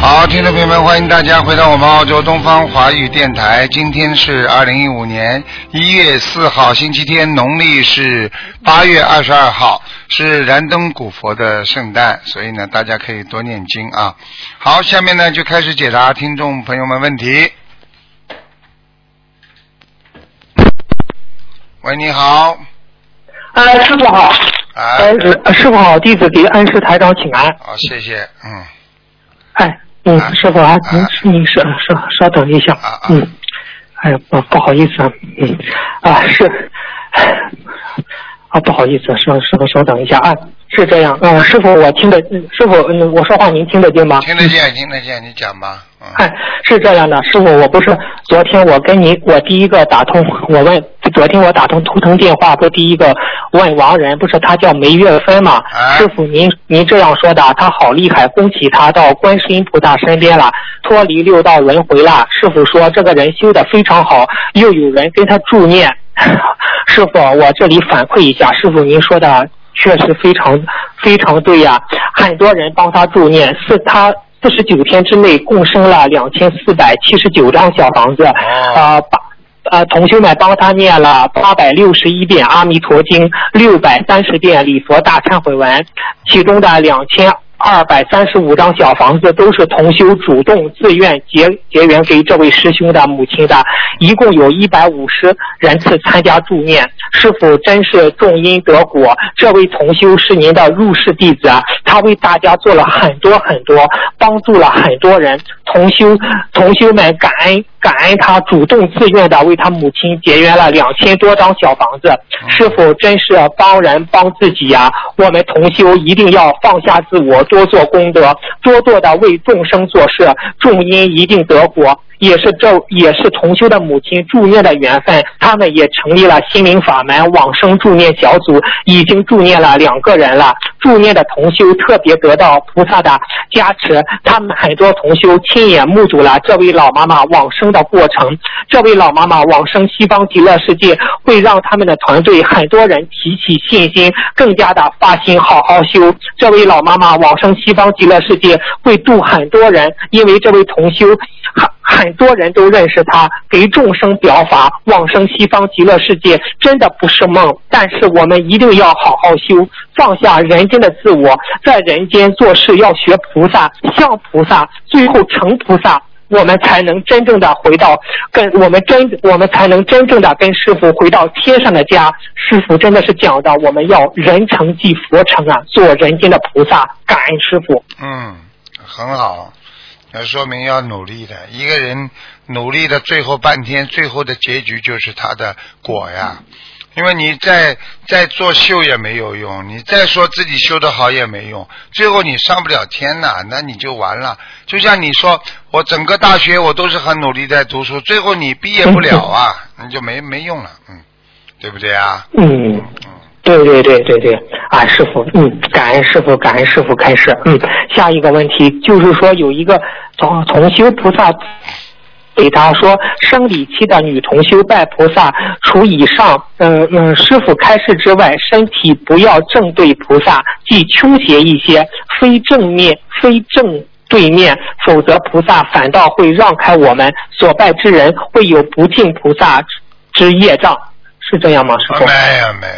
好，听众朋友们，欢迎大家回到我们澳洲东方华语电台。今天是二零一五年一月四号，星期天，农历是八月二十二号，是燃灯古佛的圣诞，所以呢，大家可以多念经啊。好，下面呢就开始解答听众朋友们问题。喂，你好。哎，师傅好。啊。呃，师傅好，弟子给安师台长请安。好，谢谢，嗯。哎，嗯，师傅啊，您您稍稍稍等一下，嗯，哎呀，不不好意思啊，嗯，啊是，啊不好意思，稍师傅稍等一下啊，是这样，嗯，师傅我听得，师傅嗯我说话您听得见吗？听得见，听得见，你讲吧。哎，是这样的，师傅，我不是昨天我跟你，我第一个打通，我问昨天我打通图腾电话，不第一个问王人，不是他叫梅月芬吗？师傅，您您这样说的，他好厉害，恭喜他到观世音菩萨身边了，脱离六道轮回了。师傅说这个人修的非常好，又有人跟他助念。师傅，我这里反馈一下，师傅您说的确实非常非常对呀，很多人帮他助念，是他。四十九天之内共生了两千四百七十九张小房子，啊八呃呃同修们帮他念了八百六十一遍阿弥陀经，六百三十遍礼佛大忏悔文，其中的两千。二百三十五张小房子都是同修主动自愿结结缘给这位师兄的母亲的，一共有一百五十人次参加助念，师傅真是种因得果。这位同修是您的入室弟子，他为大家做了很多很多，帮助了很多人。同修同修们感恩感恩他主动自愿的为他母亲节约了两千多张小房子，是否真是帮人帮自己呀！我们同修一定要放下自我。多做功德，多做的为众生做事，众因一定得果。也是这也是同修的母亲助念的缘分，他们也成立了心灵法门往生助念小组，已经助念了两个人了。助念的同修特别得到菩萨的加持，他们很多同修亲眼目睹了这位老妈妈往生的过程。这位老妈妈往生西方极乐世界，会让他们的团队很多人提起信心，更加的发心好好修。这位老妈妈往生西方极乐世界，会度很多人，因为这位同修很很。多人都认识他，给众生表法，往生西方极乐世界，真的不是梦。但是我们一定要好好修，放下人间的自我，在人间做事要学菩萨，像菩萨，最后成成菩萨，我们才能真正的回到跟我们真，我们才能真正的跟师傅回到天上的家。师傅真的是讲的，我们要人成即佛成啊，做人间的菩萨，感恩师傅。嗯，很好。那说明要努力的，一个人努力的最后半天，最后的结局就是他的果呀。因为你再再做秀也没有用，你再说自己修的好也没用，最后你上不了天呐，那你就完了。就像你说，我整个大学我都是很努力在读书，最后你毕业不了啊，你就没没用了，嗯，对不对啊？嗯。对对对对对，啊，师傅，嗯，感恩师傅，感恩师傅开始，嗯，下一个问题就是说有一个从从修菩萨给他说，生理期的女同修拜菩萨，除以上，嗯嗯，师傅开示之外，身体不要正对菩萨，即倾斜一些，非正面，非正对面，否则菩萨反倒会让开我们所拜之人，会有不敬菩萨之业障，是这样吗，师傅？没有没有。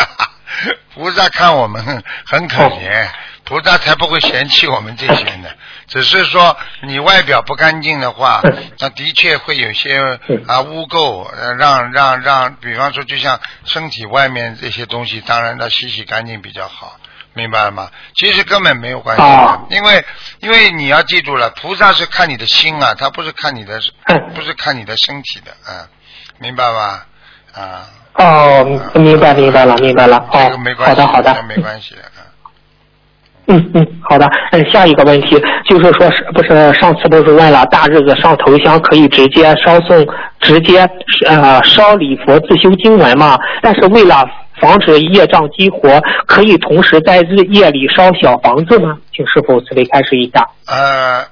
菩萨看我们 很可怜，菩萨才不会嫌弃我们这些呢。只是说你外表不干净的话，那的确会有些 啊污垢，让让让，比方说就像身体外面这些东西，当然要洗洗干净比较好，明白了吗？其实根本没有关系的，因为因为你要记住了，菩萨是看你的心啊，他不是看你的，不是看你的身体的啊，明白吧？啊。哦，明白明白了，明白了。哦，好的好的，没关系。嗯嗯，好的。嗯，下一个问题就是说，是不是上次不是问了，大日子上头香可以直接烧送，直接呃烧礼佛自修经文嘛？但是为了防止业障激活，可以同时在日夜里烧小房子吗？请师傅慈悲开示一下。呃，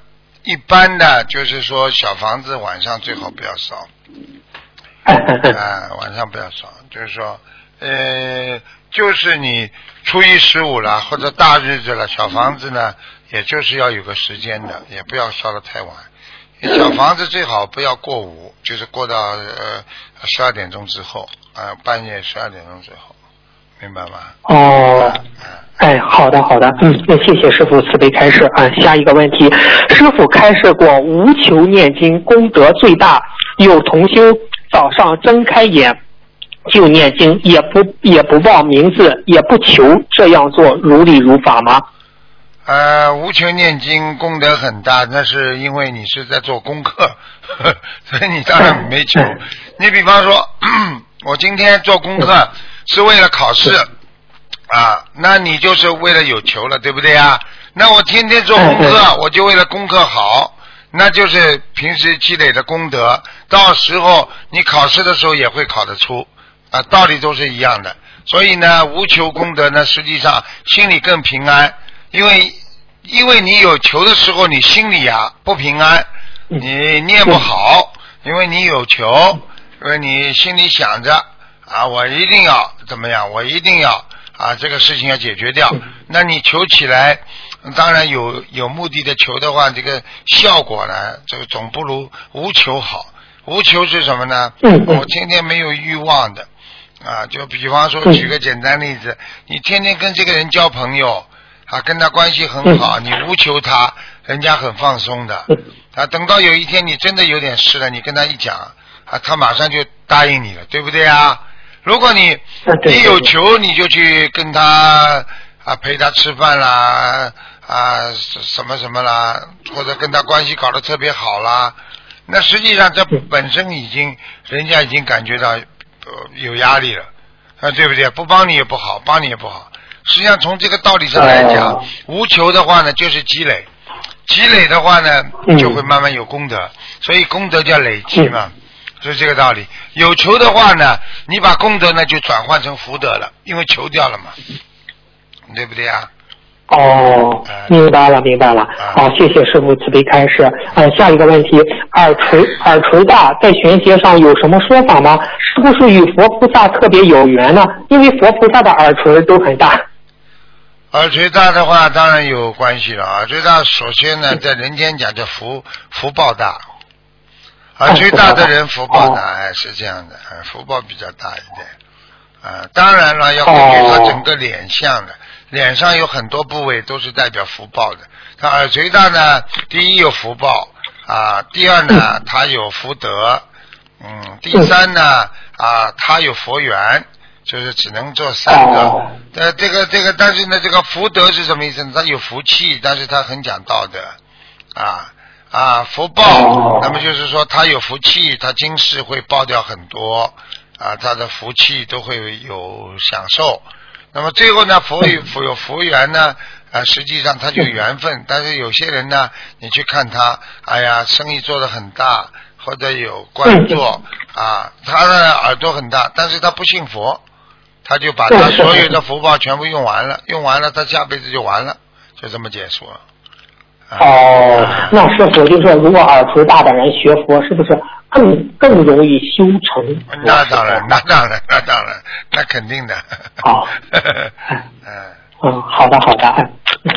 一般的就是说小房子晚上最好不要烧。啊，晚上不要烧，就是说，呃，就是你初一十五了或者大日子了，小房子呢，也就是要有个时间的，也不要烧的太晚。小房子最好不要过午，就是过到呃十二点钟之后，啊，半夜十二点钟之后，明白吗？哦，哎，好的好的，嗯，那谢谢师傅慈悲开示啊。下一个问题，师傅开示过无求念经功德最大，有同修。早上睁开眼就念经，也不也不报名字，也不求，这样做如理如法吗？呃，无求念经功德很大，那是因为你是在做功课，所以你当然没求。你比方说，我今天做功课是为了考试啊，那你就是为了有求了，对不对呀？那我天天做功课，我就为了功课好。那就是平时积累的功德，到时候你考试的时候也会考得出，啊，道理都是一样的。所以呢，无求功德呢，实际上心里更平安，因为因为你有求的时候，你心里啊不平安，你念不好，因为你有求，因为你心里想着啊，我一定要怎么样，我一定要啊，这个事情要解决掉，那你求起来。当然有有目的的求的话，这个效果呢，这个总不如无求好。无求是什么呢？我天天没有欲望的啊，就比方说举个简单例子，你天天跟这个人交朋友啊，跟他关系很好，你无求他，人家很放松的啊。等到有一天你真的有点事了，你跟他一讲啊，他马上就答应你了，对不对啊？如果你你有求，你就去跟他啊陪他吃饭啦。啊，什么什么啦，或者跟他关系搞得特别好啦，那实际上这本身已经人家已经感觉到有压力了，啊，对不对？不帮你也不好，帮你也不好。实际上从这个道理上来讲，无求的话呢，就是积累，积累的话呢，就会慢慢有功德，所以功德叫累积嘛，就是这个道理。有求的话呢，你把功德呢就转换成福德了，因为求掉了嘛，对不对啊？哦，明白了，明白了。好，谢谢师傅慈悲开示。嗯，下一个问题，耳垂耳垂大在玄学上有什么说法吗？是不是与佛菩萨特别有缘呢？因为佛菩萨的耳垂都很大。耳垂大的话，当然有关系了。耳垂大，首先呢，在人间讲叫福福报大，耳垂大的人福报大，哎，是这样的，福报比较大一点。啊，当然了，要根据他整个脸相的。脸上有很多部位都是代表福报的。他耳垂大呢，第一有福报啊，第二呢，他有福德，嗯，第三呢，啊，他有佛缘，就是只能做三个。呃，这个这个，但是呢，这个福德是什么意思呢？他有福气，但是他很讲道德啊啊，福报，那么就是说他有福气，他今世会报掉很多啊，他的福气都会有享受。那么最后呢，佛有佛有佛缘呢，啊，实际上他就缘分。但是有些人呢，你去看他，哎呀，生意做得很大，或者有官做啊，他的耳朵很大，但是他不信佛，他就把他所有的福报全部用完了，用完了，他下辈子就完了，就这么结束了。哦，那师傅就说，如果耳垂大的人学佛，是不是？更更容易修成。那当然，那当然，那当然，那肯定的。好。嗯。嗯，好的，好的。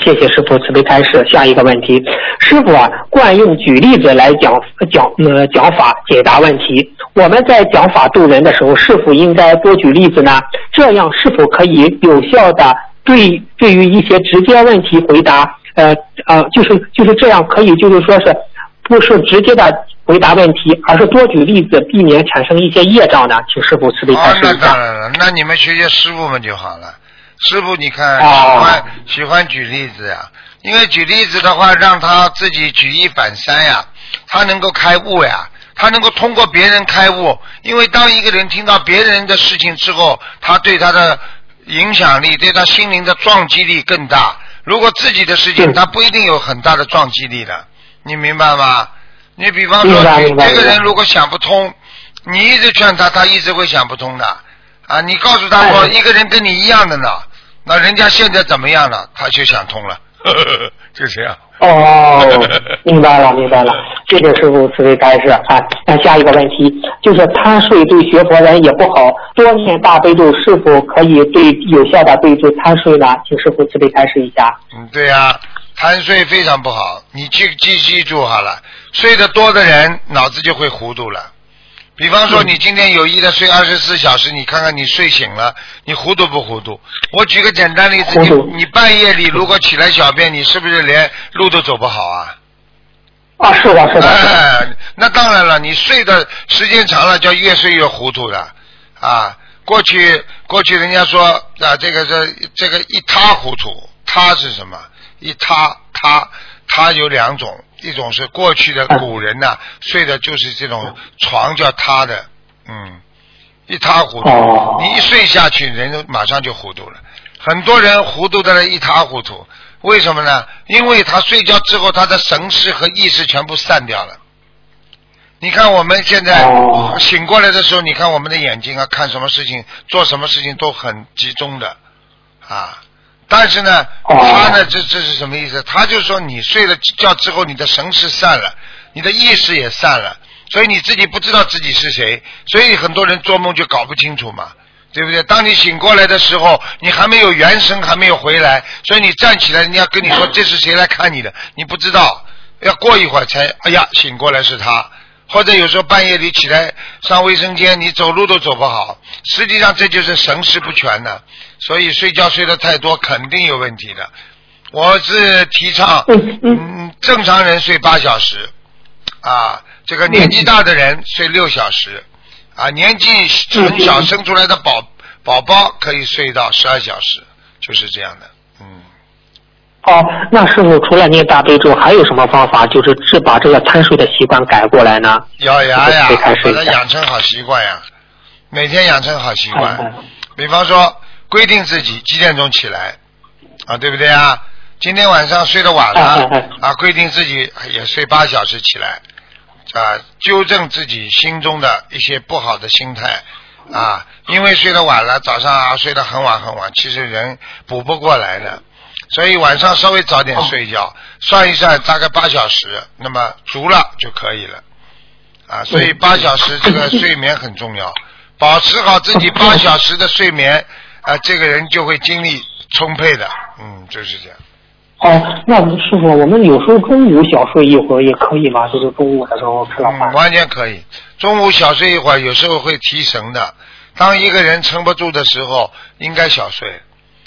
谢谢师傅慈悲开示。下一个问题，师傅啊，惯用举例子来讲讲呃讲法解答问题。我们在讲法度人的时候，是否应该多举例子呢？这样是否可以有效的对对于一些直接问题回答？呃呃，就是就是这样，可以就是说是不是直接的？回答问题，而是多举例子，避免产生一些业障呢？请师傅慈悲开示一下。那当然了，那你们学学师傅们就好了。师傅，你看喜欢喜欢举例子呀，因为举例子的话，让他自己举一反三呀，他能够开悟呀，他能够通过别人开悟。因为当一个人听到别人的事情之后，他对他的影响力，对他心灵的撞击力更大。如果自己的事情，他不一定有很大的撞击力的，你明白吗？你比方说，这个人如果想不通，你一直劝他，他一直会想不通的。啊，你告诉他说一个人跟你一样的呢，那人家现在怎么样了？他就想通了，就这样。哦，明白了，明白了。谢谢师傅慈悲开示啊。那下一个问题就是贪睡对学佛人也不好，多念大悲咒是否可以对有效的对治贪睡呢？请师傅慈悲开示一下。嗯，对呀、贪睡非常不好，你记记记住好了，睡得多的人脑子就会糊涂了。比方说，你今天有意的睡二十四小时，你看看你睡醒了，你糊涂不糊涂？我举个简单例子，你你半夜里如果起来小便，你是不是连路都走不好啊？啊，是的，是的，是的。哎，那当然了，你睡的时间长了，叫越睡越糊涂的啊。过去过去人家说啊，这个这这个一塌糊涂，塌是什么？一塌塌塌有两种，一种是过去的古人呐、睡的就是这种床叫塌的，嗯，一塌糊涂。哦你一睡下去，人就马上就糊涂了。很多人糊涂的一塌糊涂，为什么呢？因为他睡觉之后，他的神识和意识全部散掉了。你看我们现在哦醒过来的时候，你看我们的眼睛啊，看什么事情、做什么事情都很集中的啊。但是呢，哦他呢，这这是什么意思？他就说你睡了觉之后，你的神识散了，你的意识也散了，所以你自己不知道自己是谁，所以很多人做梦就搞不清楚嘛。对不对？当你醒过来的时候，你还没有元神，还没有回来，所以你站起来，人家跟你说这是谁来看你的，你不知道，要过一会儿才，哎呀，醒过来是他。或者有时候半夜里起来上卫生间，你走路都走不好，实际上这就是神识不全的，所以睡觉睡得太多肯定有问题的。我是提倡，嗯正常人睡八小时，啊，这个年纪大的人睡六小时，啊，年纪很小生出来的宝宝宝可以睡到十二小时，就是这样的，嗯。哦，那师傅除了念大悲咒，还有什么方法，就是是把这个贪睡的习惯改过来呢？咬牙呀把它养成好习惯呀，每天养成好习惯。比方说，规定自己几点钟起来，啊，对不对啊？今天晚上睡得晚了啊，规定自己也睡八小时起来，啊，纠正自己心中的一些不好的心态啊，因为睡得晚了，早上啊睡得很晚很晚，其实人补不过来的。所以晚上稍微早点睡觉，算一算大概八小时，那么足了就可以了。啊，所以八小时这个睡眠很重要，保持好自己八小时的睡眠，啊，这个人就会精力充沛的，嗯，就是这样。哦，那我们师傅，我们有时候中午小睡一会儿也可以吗？就是中午的时候吃了嗯，完全可以。中午小睡一会儿，有时候会提神的。当一个人撑不住的时候，应该小睡。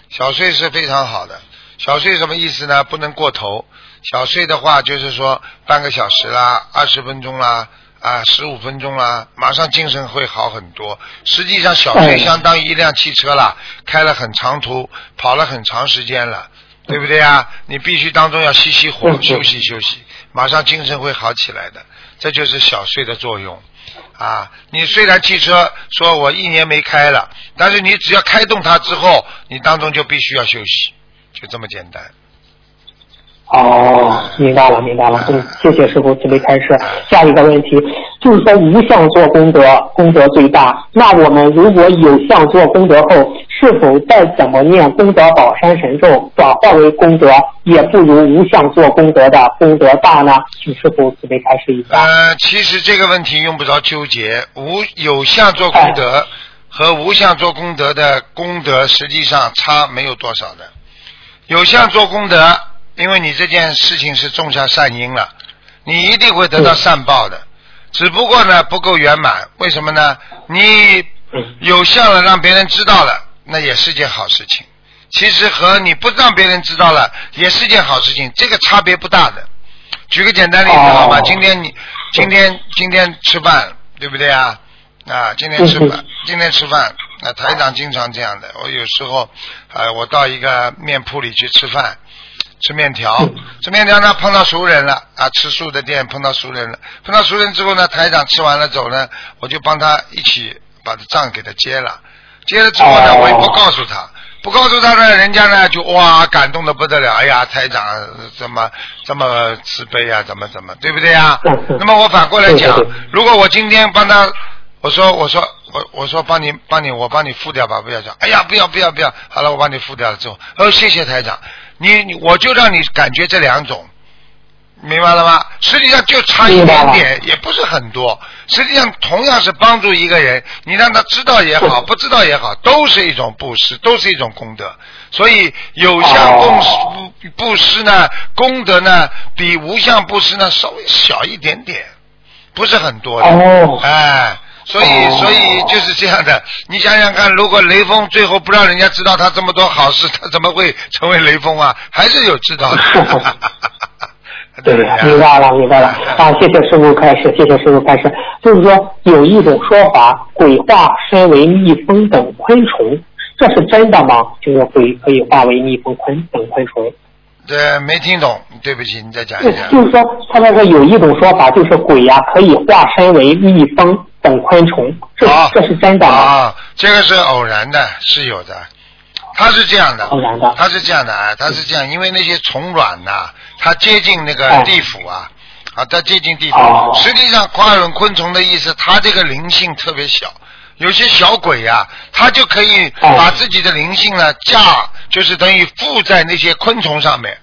小睡是非常好的。小睡什么意思呢？不能过头。小睡的话，就是说半个小时啦，二十分钟啦，啊，十五分钟啦，马上精神会好很多。实际上，小睡嗯相当于一辆汽车了，开了很长途，跑了很长时间了，对不对啊？你必须当中要熄熄火，嗯休息休息，马上精神会好起来的。这就是小睡的作用。啊，你虽然汽车说我一年没开了，但是你只要开动它之后，你当中就必须要休息，就这么简单。哦，明白了，明白了。嗯，谢谢师傅慈悲开示。下一个问题就是说，无相做功德，功德最大。那我们如果有相做功德后，是否再怎么念功德宝山神咒转化为功德，也不如无相做功德的功德大呢？请师傅慈悲开示一下。呃，其实这个问题用不着纠结，无有相做功德和无相做功德的功德实际上差没有多少的。有相做功德，因为你这件事情是种下善因了，你一定会得到善报的。只不过呢不够圆满，为什么呢？你有相了，让别人知道了，那也是件好事情。其实和你不让别人知道了，也是件好事情，这个差别不大的。举个简单例子好吗？哦今天你今天今天吃饭，对不对啊？啊，今天吃饭，今天吃饭，那台长经常这样的。我有时候，呃，我到一个面铺里去吃饭，吃面条，吃面条呢碰到熟人了啊，吃素的店碰到熟人了，碰到熟人之后呢，台长吃完了走呢，我就帮他一起把这账给他结了，结了之后呢，哦我也不告诉他。不告诉他呢，人家呢就哇感动的不得了，哎呀，台长怎么这么慈悲啊，怎么怎么，对不对啊？那么我反过来讲如果我今天帮他，我说我说我我说帮你帮你我帮你付掉吧，不要讲。哎呀，不要不要不要，好了，我帮你付掉了之后，哦，谢谢台长，你你我就让你感觉这两种，明白了吗？实际上就差一点点，也不是很多。实际上同样是帮助一个人，你让他知道也好，不知道也好，都是一种布施，都是一种功德。所以有相布施布布施呢，功德呢比无相布施呢稍微小一点点，不是很多的。哦哎，所以哦所以就是这样的。你想想看，如果雷锋最后不让人家知道他这么多好事，他怎么会成为雷锋啊？还是有知道的。对，不明白了，明白了。啊，谢谢师傅开始，谢谢师傅开始。就是说，有一种说法，鬼化身为蜜蜂等昆虫，这是真的吗？就是鬼可以化为蜜蜂昆等昆虫。这没听懂，对不起，你再讲一下。就是说，他那个有一种说法，就是鬼呀、可以化身为蜜蜂等昆虫，这、啊这是真的？啊，这个是偶然的，是有的。它是这样的，偶然的它是这样的啊，它是这样，因为那些虫卵呐、它接近那个哎地府啊，啊，它接近地府。哦实际上，跨吻昆虫的意思，它这个灵性特别小。有些小鬼呀、它就可以哦把自己的灵性呢架，就是等于附在那些昆虫上面。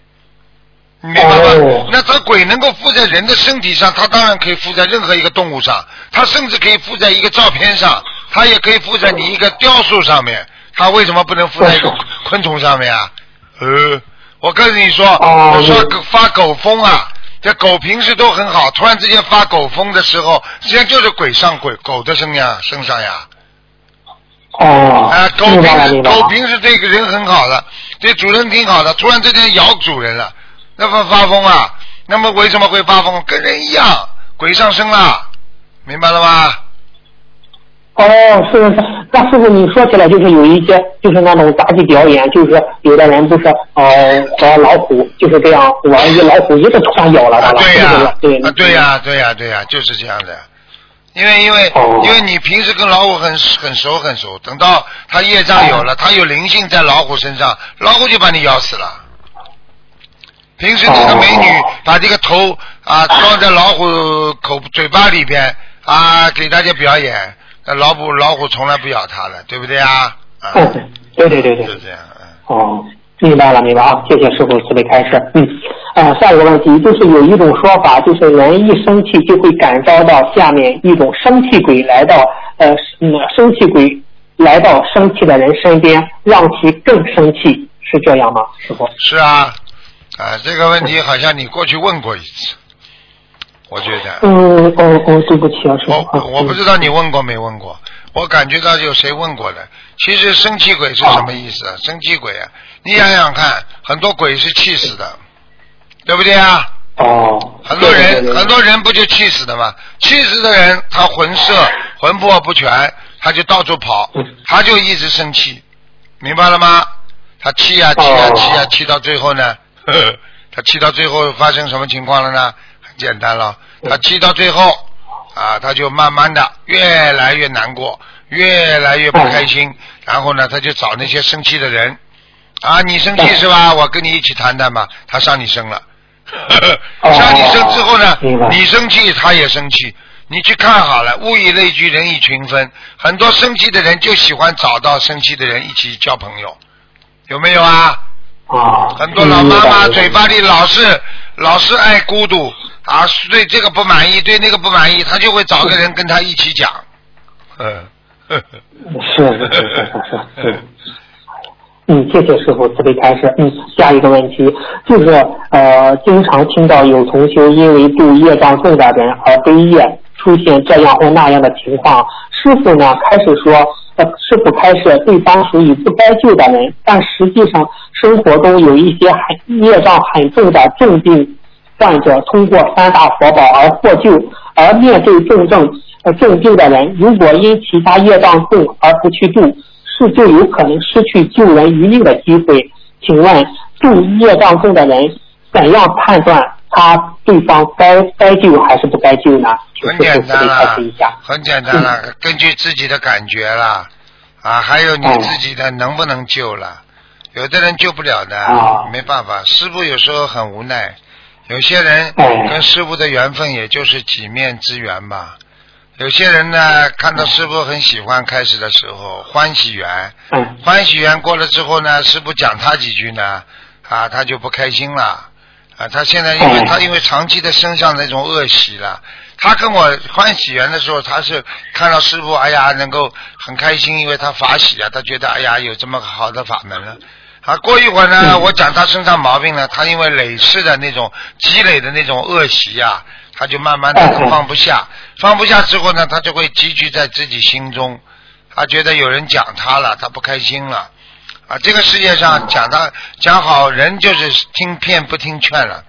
你明白吗？哦那这鬼能够附在人的身体上，它当然可以附在任何一个动物上，它甚至可以附在一个照片上，它也可以附在你一个雕塑上面。它为什么不能附在一个昆虫上面啊？呃，我跟你说，哦我说发狗疯啊，这狗平时都很好，突然之间发狗疯的时候，实际上就是鬼上鬼狗的身呀身上呀。哦，啊，狗平时。狗平时对个人很好的，对主人挺好的，突然之间咬主人了，那么发疯啊？那么为什么会发疯？跟人一样，鬼上身了，明白了吗？哦，是是是，那师傅你说起来就是有一些就是那种杂技表演，就是有的人不是呃和老虎就是这样玩一老虎一个突然咬了他了，对呀？对啊，对呀、对呀、对呀、就是这样的。因为因为、哦因为你平时跟老虎很很熟很熟，等到它业障有了，它有灵性在老虎身上，老虎就把你咬死了。平时这个美女哦把这个头啊装在老虎口嘴巴里边啊，给大家表演，那老虎老虎从来不咬她的，对不对啊？啊，嗯，对对对对就，这样，嗯。哦，明白了明白啊，谢谢师傅慈悲开示。嗯，呃，下一个问题就是有一种说法，就是人一生气就会感召到下面一种生气鬼来到呃嗯生气鬼来到生气的人身边，让其更生气，是这样吗，师傅？是啊，啊，这个问题好像你过去问过一次，我觉得。嗯，哦哦，对不起啊，师傅。我我不知道你问过没问过，我感觉到有谁问过的。其实生气鬼是什么意思啊？生气鬼啊，你想想看，很多鬼是气死的，对不对啊？哦，很多人对对对很多人不就气死的吗？气死的人，他魂色魂魄不全，他就到处跑嗯，他就一直生气，明白了吗？他气呀气呀哦气呀气到最后呢，呵 呵他气到最后发生什么情况了呢？很简单了，他气到最后啊，他就慢慢的越来越难过，越来越不开心，然后呢，他就找那些生气的人啊，你生气是吧？我跟你一起谈谈吧，他上你身了。哦 上你生之后呢，你生气，他也生气。你去看好了，物以类聚，人以群分。很多生气的人就喜欢找到生气的人一起交朋友，有没有啊？啊，很多老妈妈嘴巴里老是老是爱孤独啊，对这个不满意，对那个不满意，他就会找个人跟他一起讲。嗯，是是是是是是。嗯，谢谢师傅慈悲开示。嗯，下一个问题就是呃，经常听到有同修因为度业障重的人而背业，出现这样或那样的情况。师傅呢开始说，呃，是否开示对方属于不该救的人，但实际上生活中有一些很业障很重的重病患者通过三大佛宝而获救，而面对重症、呃重病的人，如果因其他业障重而不去度，是就有可能失去救人于命的机会。请问，度业障重的人，怎样判断他对方该该救还是不该救呢？很简单啦开示一下。，很简单啦，根据自己的感觉啦，啊，还有你哦自己的能不能救了，有的人救不了的，哦没办法，师傅有时候很无奈，有些人哎。跟师傅的缘分也就是几面之缘吧，有些人呢，看到师傅很喜欢，开始的时候欢喜缘，嗯。欢喜缘过了之后呢，师傅讲他几句呢，啊，他就不开心了，啊，他现在因为哦他因为长期的身上那种恶习了，他跟我欢喜缘的时候，他是看到师傅，哎呀，能够很开心，因为他法喜啊，他觉得哎呀有这么好的法门了。啊，过一会儿呢，嗯我讲他身上毛病呢，他因为累世的那种积累的那种恶习啊，他就慢慢的放不下，放不下之后呢，他就会积聚在自己心中，他觉得有人讲他了，他不开心了。啊，这个世界上讲他讲好人就是听骗不听劝了，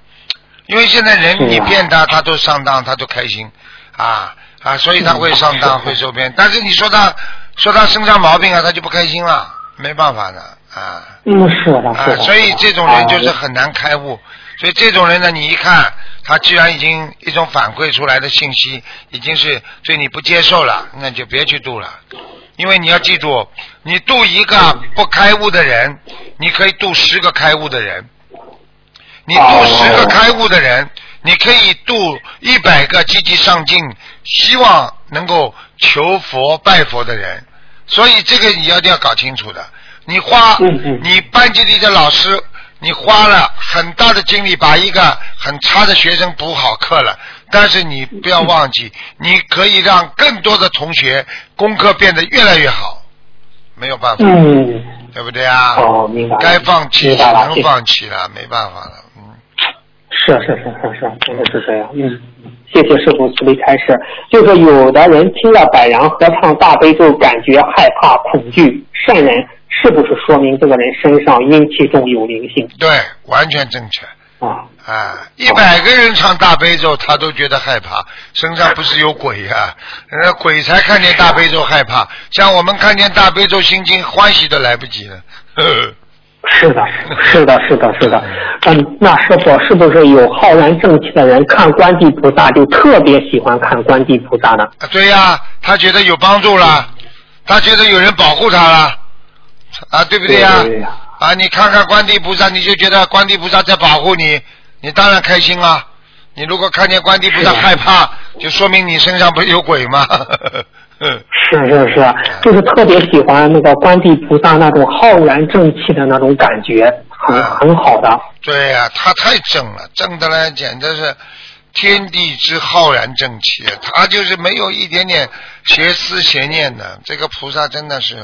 因为现在人你骗他，他都上当，他都开心，啊啊，所以他会上当会受骗。但是你说他说他身上毛病啊，他就不开心了，没办法的啊。嗯，是的，啊。所以这种人就是啊很难开悟。所以这种人呢，你一看他既然已经一种反馈出来的信息已经是对你不接受了，那就别去度了。因为你要记住，你度一个不开悟的人，你可以度十个开悟的人。你度十个开悟的人，你可以度一百个积极上进、希望能够求佛拜佛的人。所以这个你要一定要搞清楚的。你花你班级里的老师，你花了很大的精力把一个很差的学生补好课了，但是你不要忘记，你可以让更多的同学功课变得越来越好。没有办法，嗯，对不对啊？哦，明白。该放弃只明白了能放弃了，没办法了。嗯，是是是是是，真的是这样。嗯，谢谢师傅慈悲开示。就是有的人听了百然合唱大悲咒，感觉害怕、恐惧，善人是不是说明这个人身上阴气重有灵性对，完全正确。啊？啊，一百个人唱大悲咒，他都觉得害怕，身上不是有鬼呀、呃，鬼才看见大悲咒害怕，像我们看见大悲咒心经，欢喜都来不及了。呵 呵是的，是的，是的，是的。嗯，那师傅是不是有浩然正气的人看观地菩萨就特别喜欢看观地菩萨呢？啊对呀、他觉得有帮助了，他觉得有人保护他了，啊，对不对呀、对对呀啊，你看看观地菩萨，你就觉得观地菩萨在保护你，你当然开心啊。你如果看见观地菩萨害怕，就说明你身上不是有鬼吗？是是是，就是特别喜欢那个观地菩萨那种浩然正气的那种感觉，很啊很好的。对呀、他太正了，正的呢简直是天地之浩然正气，他就是没有一点点邪思邪念的。这个菩萨真的是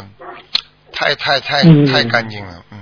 太太太嗯太干净了，嗯。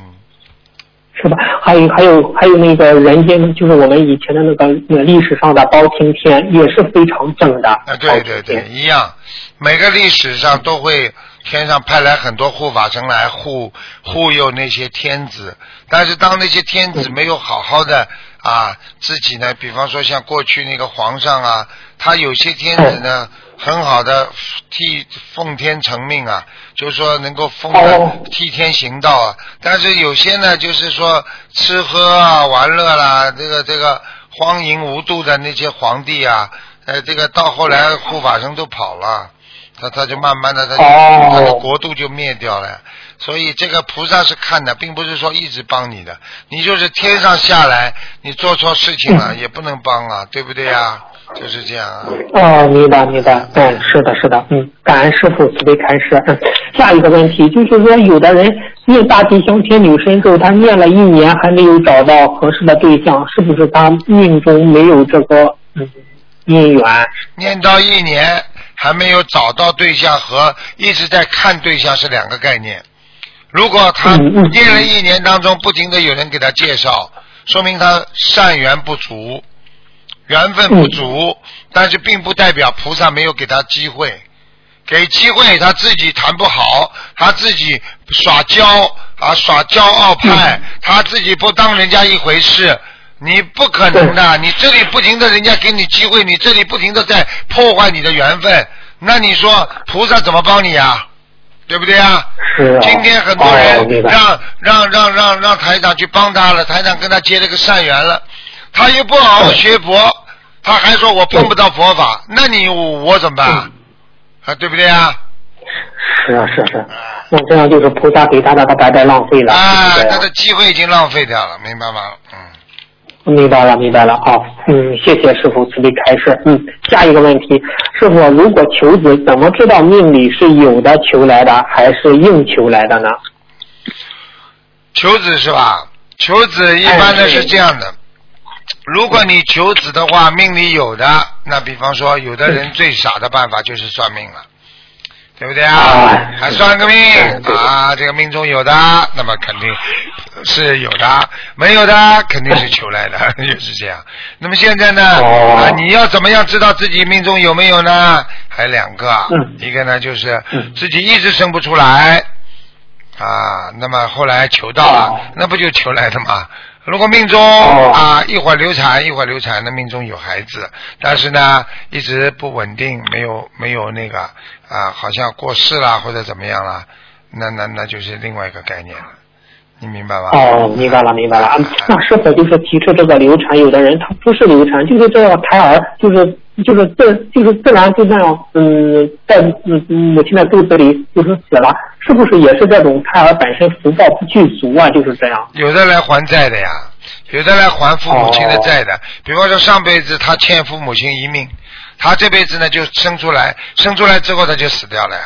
是吧？还有还有还有那个人间，就是我们以前的那个那个历史上的包青天，也是非常正的。啊，对对对，一样。每个历史上都会天上派来很多护法神来护护佑那些天子，但是当那些天子没有好好的啊自己呢，比方说像过去那个皇上啊，他有些天子呢。很好的替奉天承命啊，就是说能够奉的哦替天行道啊。但是有些呢，就是说吃喝啊、玩乐啦，这个这个荒淫无度的那些皇帝啊，呃，这个到后来护法神都跑了，他他就慢慢的他就、哦他的国度就灭掉了。所以这个菩萨是看的，并不是说一直帮你的，你就是天上下来，你做错事情了、也不能帮啊，对不对啊？就是这样啊。哦，明白明白，嗯，是的，是的，嗯，感恩师傅慈悲开示。嗯，下一个问题就是说，有的人念大吉祥天女神咒，他念了一年还没有找到合适的对象，是不是他命中没有这个嗯姻缘？念到一年还没有找到对象和一直在看对象是两个概念。如果他念了一年当中不停的有人给他介绍，说明他善缘不足，缘分不足，但是并不代表菩萨没有给他机会。给机会他自己谈不好，他自己耍骄啊耍骄傲派，他自己不当人家一回事，你不可能的。你这里不停的人家给你机会，你这里不停的在破坏你的缘分，那你说菩萨怎么帮你呀？对不对呀？是啊。今天很多哦人让让让让让台长去帮他了，台长跟他结了个善缘了，他又不好好学佛，他还说我碰不到佛法，那你我怎么办？啊，对不对啊？是啊是啊是啊，那这样就是菩萨给他的，他白白浪费了。啊，他的机会已经浪费掉了，明白吗？嗯。明白了，明白了。好，嗯，谢谢师傅慈悲开示。嗯，下一个问题，师傅，如果求子，怎么知道命里是有的求来的，还是硬求来的呢？求子是吧？求子一般的是这样的，如果你求子的话，命里有的，那比方说，有的人最傻的办法就是算命了。对不对啊？还算个命啊？这个命中有的，那么肯定是有的；没有的，肯定是求来的，就是这样。那么现在呢？啊，你要怎么样知道自己命中有没有呢？还有两个，一个呢就是自己一直生不出来啊，那么后来求到了，那不就求来的吗？如果命中啊一会儿流产一会儿流产，那命中有孩子，但是呢一直不稳定，没有没有那个啊，好像过世了或者怎么样了，那那那就是另外一个概念了，你明白吗？哦，明白了明白了啊，那是否就是提出这个流产？有的人他不是流产，就是这个胎儿就是就是自就是自然就那样嗯在嗯母亲的肚子里就是死了。是不是也是这种胎儿本身福报不具足啊？就是这样。有的来还债的呀，有的来还父母亲的债的。比方说上辈子他欠父母亲一命，他这辈子呢就生出来，生出来之后他就死掉了呀，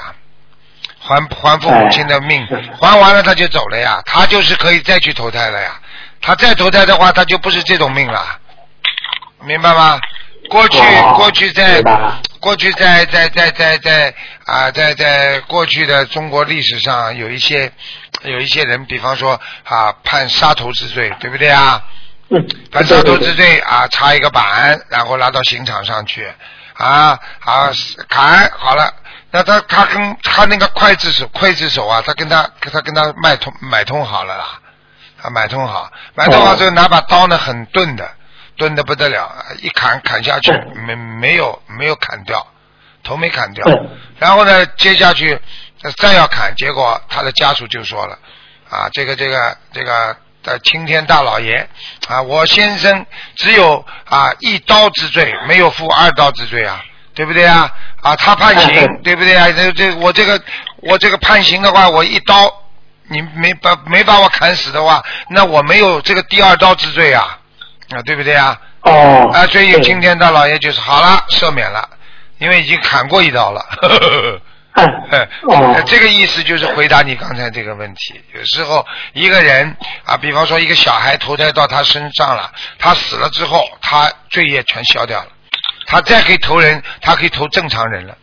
还还父母亲的命，还完了他就走了呀，他就是可以再去投胎了呀。他再投胎的话，他就不是这种命了，明白吗？过去过去在过去在在在在在啊在在过去的中国历史上有一些有一些人，比方说啊判杀头之罪，对不对啊？判杀头之罪啊，插一个板，然后拉到刑场上去。啊啊砍好了，那他他跟他那个刽子手刽子手啊，他跟他他跟他买通买通好了啦，啊买通好。买通好之后拿把刀呢很钝的。钝的不得了，一砍砍下去没没有没有砍掉，头没砍掉，然后呢接下去再要砍，结果他的家属就说了啊这个这个这个的青天大老爷啊我先生只有啊一刀之罪，没有负二刀之罪啊，对不对啊啊他判刑对不对啊这这我这个我这个判刑的话我一刀你没把没把我砍死的话，那我没有这个第二刀之罪啊。啊，对不对啊？哦。啊，所以今天大老爷就是好了，赦免了，因为已经砍过一刀了。哦。这个意思就是回答你刚才这个问题。有时候一个人啊，比方说一个小孩投胎到他身上了，他死了之后，他罪业全消掉了，他再可以投人，他可以投正常人了。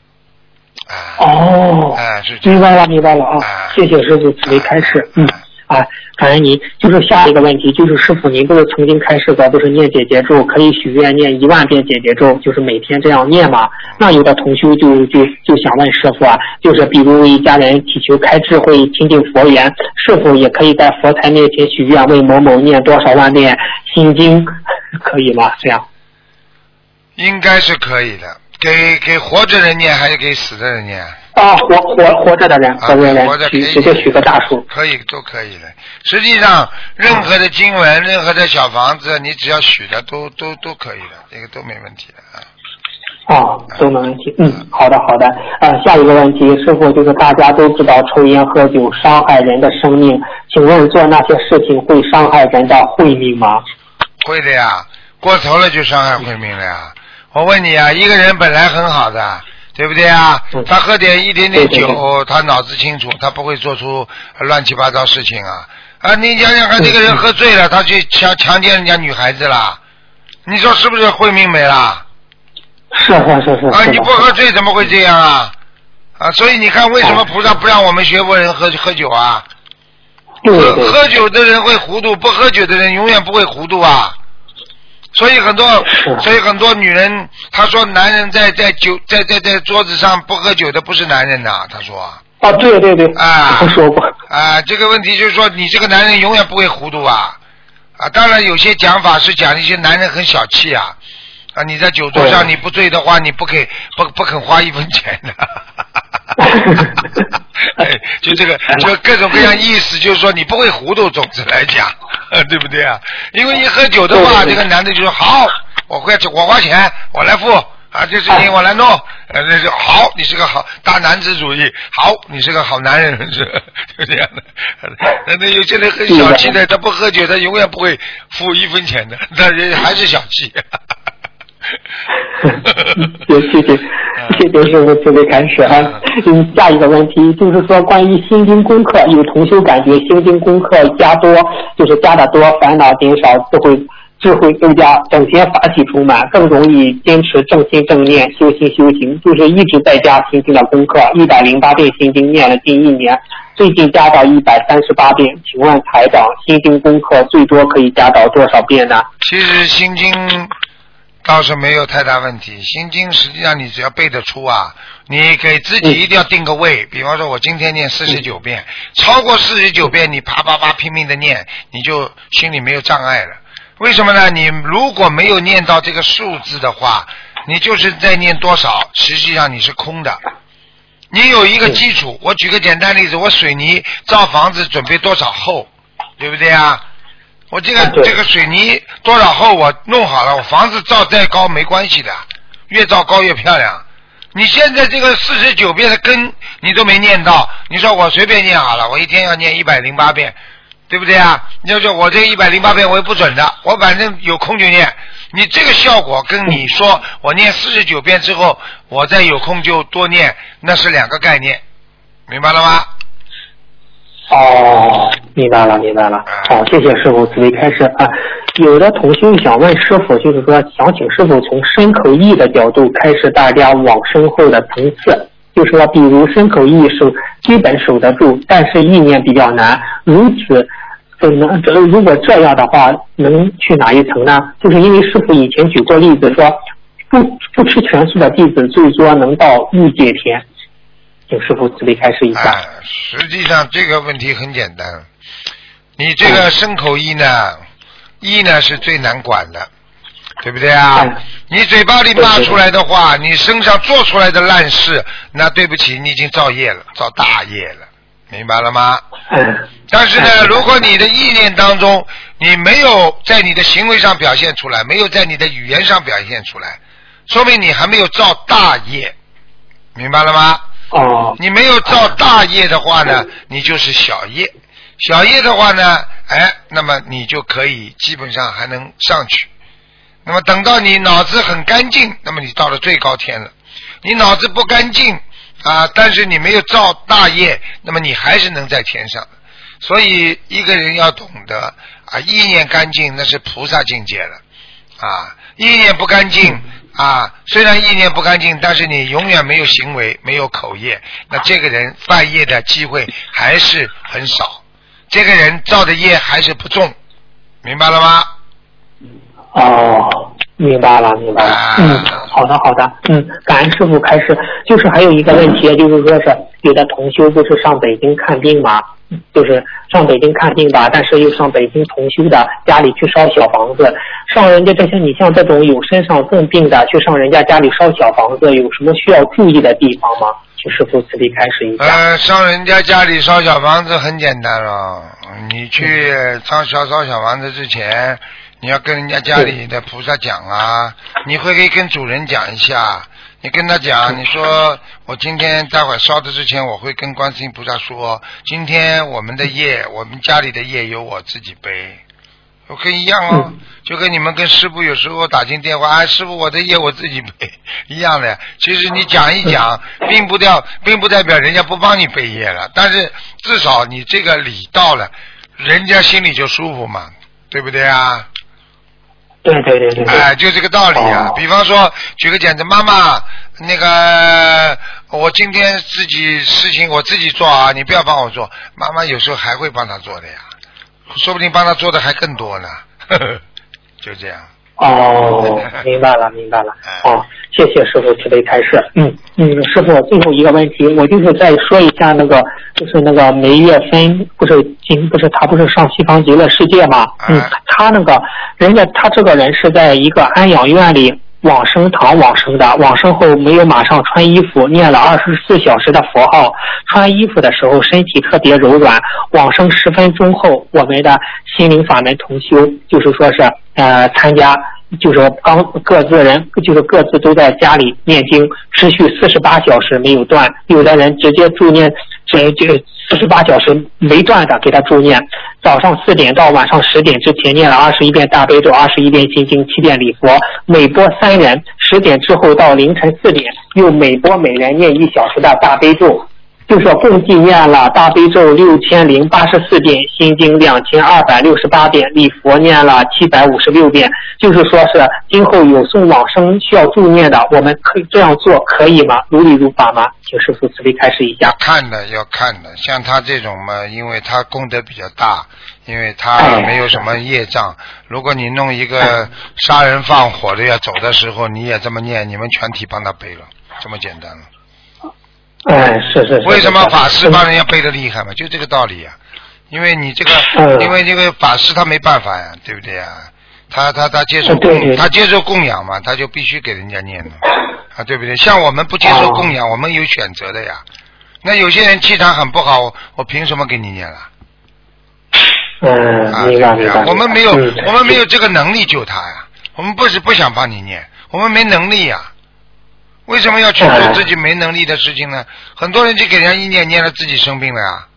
啊。哦。哎，是。明白了，明白了啊！谢谢师傅慈悲开示。嗯。啊，感恩您。就是下一个问题，就是师傅，您不是曾经开示过，不是念姐姐咒可以许愿念一万遍姐姐咒，就是每天这样念嘛？那有的同修就就就想问师傅啊，就是比如为家人祈求开智慧、亲近佛缘，是否也可以在佛台面前许愿，为某某念多少万遍心经，可以吗？这样？应该是可以的。给给活着人念还是给死的人念？啊，活活活着的人，活着人许直接许个大数，可以都可以的。实际上，任何的经文，任何的小房子，你只要许的都都都可以的，这个都没问题的啊。啊，都没问题。嗯，好的好的。呃，下一个问题，师傅就是大家都知道抽烟喝酒伤害人的生命，请问做那些事情会伤害人的慧命吗？会的呀，过头了就伤害慧命了呀。我问你啊，一个人本来很好的。对不对啊？他喝点一点点酒，他脑子清楚，他不会做出乱七八糟事情啊！啊，你想想看，这个人喝醉了，他去强强奸人家女孩子了，你说是不是慧命没了？是是是是。啊，你不喝醉怎么会这样啊？啊，所以你看，为什么菩萨不让我们学佛人喝喝酒啊？喝喝酒的人会糊涂，不喝酒的人永远不会糊涂啊！所以很多，所以很多女人，她说男人在在酒在在在桌子上不喝酒的不是男人呐，她说。啊，对对对。啊。说过。啊，这个问题就是说，你这个男人永远不会糊涂啊！啊，当然有些讲法是讲一些男人很小气啊，啊，你在酒桌上你不醉的话，你不给不不肯花一分钱的。哎，就这个，就各种各样意思，就是说你不会糊涂，总之来讲。对不对啊？因为一喝酒的话，这个男的就说好，我花我花钱，我来付啊，啊，这事情我来弄，呃，那就好，你是个好大男子主义，好，你是个好男人，是就这样的。那那有些人很小气的，他不喝酒，他永远不会付一分钱的，但人还是小气。谢谢谢谢谢师傅准备开始啊。嗯，下一个问题就是说关于心经功课，有同修感觉心经功课加多，就是加的多，烦恼减少，智慧智慧增加，整天法喜充满，更容易坚持正心正念修心修行，就是一直在加心经的功课，一百零八遍心经念了近一年，最近加到一百三十八遍。请问台长，心经功课最多可以加到多少遍呢？其实心经。倒是没有太大问题，心经实际上你只要背得出啊，你给自己一定要定个位，比方说我今天念四十九遍，超过四十九遍你啪啪啪拼命的念，你就心里没有障碍了。为什么呢？你如果没有念到这个数字的话，你就是在念多少，实际上你是空的。你有一个基础，我举个简单例子，我水泥造房子准备多少厚，对不对啊？我这个这个水泥多少厚？我弄好了，我房子造再高没关系的，越造高越漂亮。你现在这个四十九遍的根你都没念到，你说我随便念好了，我一天要念一百零八遍，对不对啊？你要说我这一百零八遍我也不准的，我反正有空就念。你这个效果跟你说我念四十九遍之后，我再有空就多念，那是两个概念，明白了吗？哦，明白了，明白了。好，谢谢师傅，慈悲开示啊。有的同修想问师傅，就是说想请师傅从身口意的角度开始大家往身后的层次，就是说，比如身口意守基本守得住，但是意念比较难，如此怎能这如果这样的话，能去哪一层呢？就是因为师傅以前举过例子说，不不吃全素的弟子最多能到欲界天。请师傅慈悲开示一下。实际上这个问题很简单，你这个身口意呢，意呢是最难管的，对不对啊？你嘴巴里骂出来的话，你身上做出来的烂事，那对不起，你已经造业了，造大业了，明白了吗？但是呢，如果你的意念当中，你没有在你的行为上表现出来，没有在你的语言上表现出来，说明你还没有造大业，明白了吗？哦，你没有造大业的话呢，你就是小业。小业的话呢，哎，那么你就可以基本上还能上去。那么等到你脑子很干净，那么你到了最高天了。你脑子不干净啊，但是你没有造大业，那么你还是能在天上。所以一个人要懂得啊，意念干净那是菩萨境界了啊，意念不干净。啊，虽然意念不干净，但是你永远没有行为，没有口业，那这个人犯业的机会还是很少，这个人造的业还是不重，明白了吗？哦，明白了，明白了。嗯，好的，好的。嗯，感恩师傅开始，就是还有一个问题，就是说是有的同修不是上北京看病嘛，就是上北京看病吧，但是又上北京同修的家里去烧小房子。上人家这些，你像这种有身上重病的，去上人家家里烧小房子，有什么需要注意的地方吗？请师傅慈悲开始一下。呃，上人家家里烧小房子很简单了，你去烧小烧小房子之前，你要跟人家家里的菩萨讲啊，你会可以跟主人讲一下，你跟他讲，你说我今天待会烧的之前，我会跟观世音菩萨说，今天我们的业，我们家里的业由我自己背。我跟一样哦，就跟你们跟师傅有时候打进电话，哎，师傅我的业我自己背 一样的。其实你讲一讲，并不掉，并不代表人家不帮你背业了。但是至少你这个礼到了，人家心里就舒服嘛，对不对啊？对对对对。哎，就这个道理啊。比方说，举个简单，妈妈，那个我今天自己事情我自己做啊，你不要帮我做。妈妈有时候还会帮他做的呀。说不定帮他做的还更多呢，就这样。哦，明白了，明白了。哦，谢谢师傅慈悲开示。嗯嗯，师傅，最后一个问题，我就是再说一下那个，就是那个梅月芬，不是今不是他不是上西方极乐世界吗？嗯，他那个人家他这个人是在一个安养院里。往生堂往生的，往生后没有马上穿衣服，念了二十四小时的佛号。穿衣服的时候身体特别柔软。往生十分钟后，我们的心灵法门同修就是说是呃参加就是刚各自人就是各自都在家里念经，持续四十八小时没有断。有的人直接助念，这这四十八小时没断的给他助念，早上四点到晚上十点之前念了二十一遍大悲咒，二十一遍心经，七遍礼佛，每播三人。十点之后到凌晨四点，又每播每人念一小时的大悲咒。就说共计念了大悲咒六千零八十四遍，心经两千二百六十八遍，礼佛念了七百五十六遍。就是说是今后有送往生需要助念的，我们可以这样做，可以吗？如理如法吗？请师傅慈悲开示一下。看的要看的，像他这种嘛，因为他功德比较大，因为他没有什么业障。如果你弄一个杀人放火的要走的时候，你也这么念，你们全体帮他背了，这么简单了。哎，是是是。为什么法师帮人家背的厉害嘛？就这个道理呀。因为你这个，因为这个法师他没办法呀，对不对呀？他他他接受供，他接受供养嘛，他就必须给人家念了，啊，对不对？像我们不接受供养，我们有选择的呀。那有些人气场很不好，我凭什么给你念了？嗯，明白明白。我们没有，我们没有这个能力救他呀。我们不是不想帮你念，我们没能力呀。为什么要去做自己没能力的事情呢？很多人就给人家一念念了，自己生病了呀。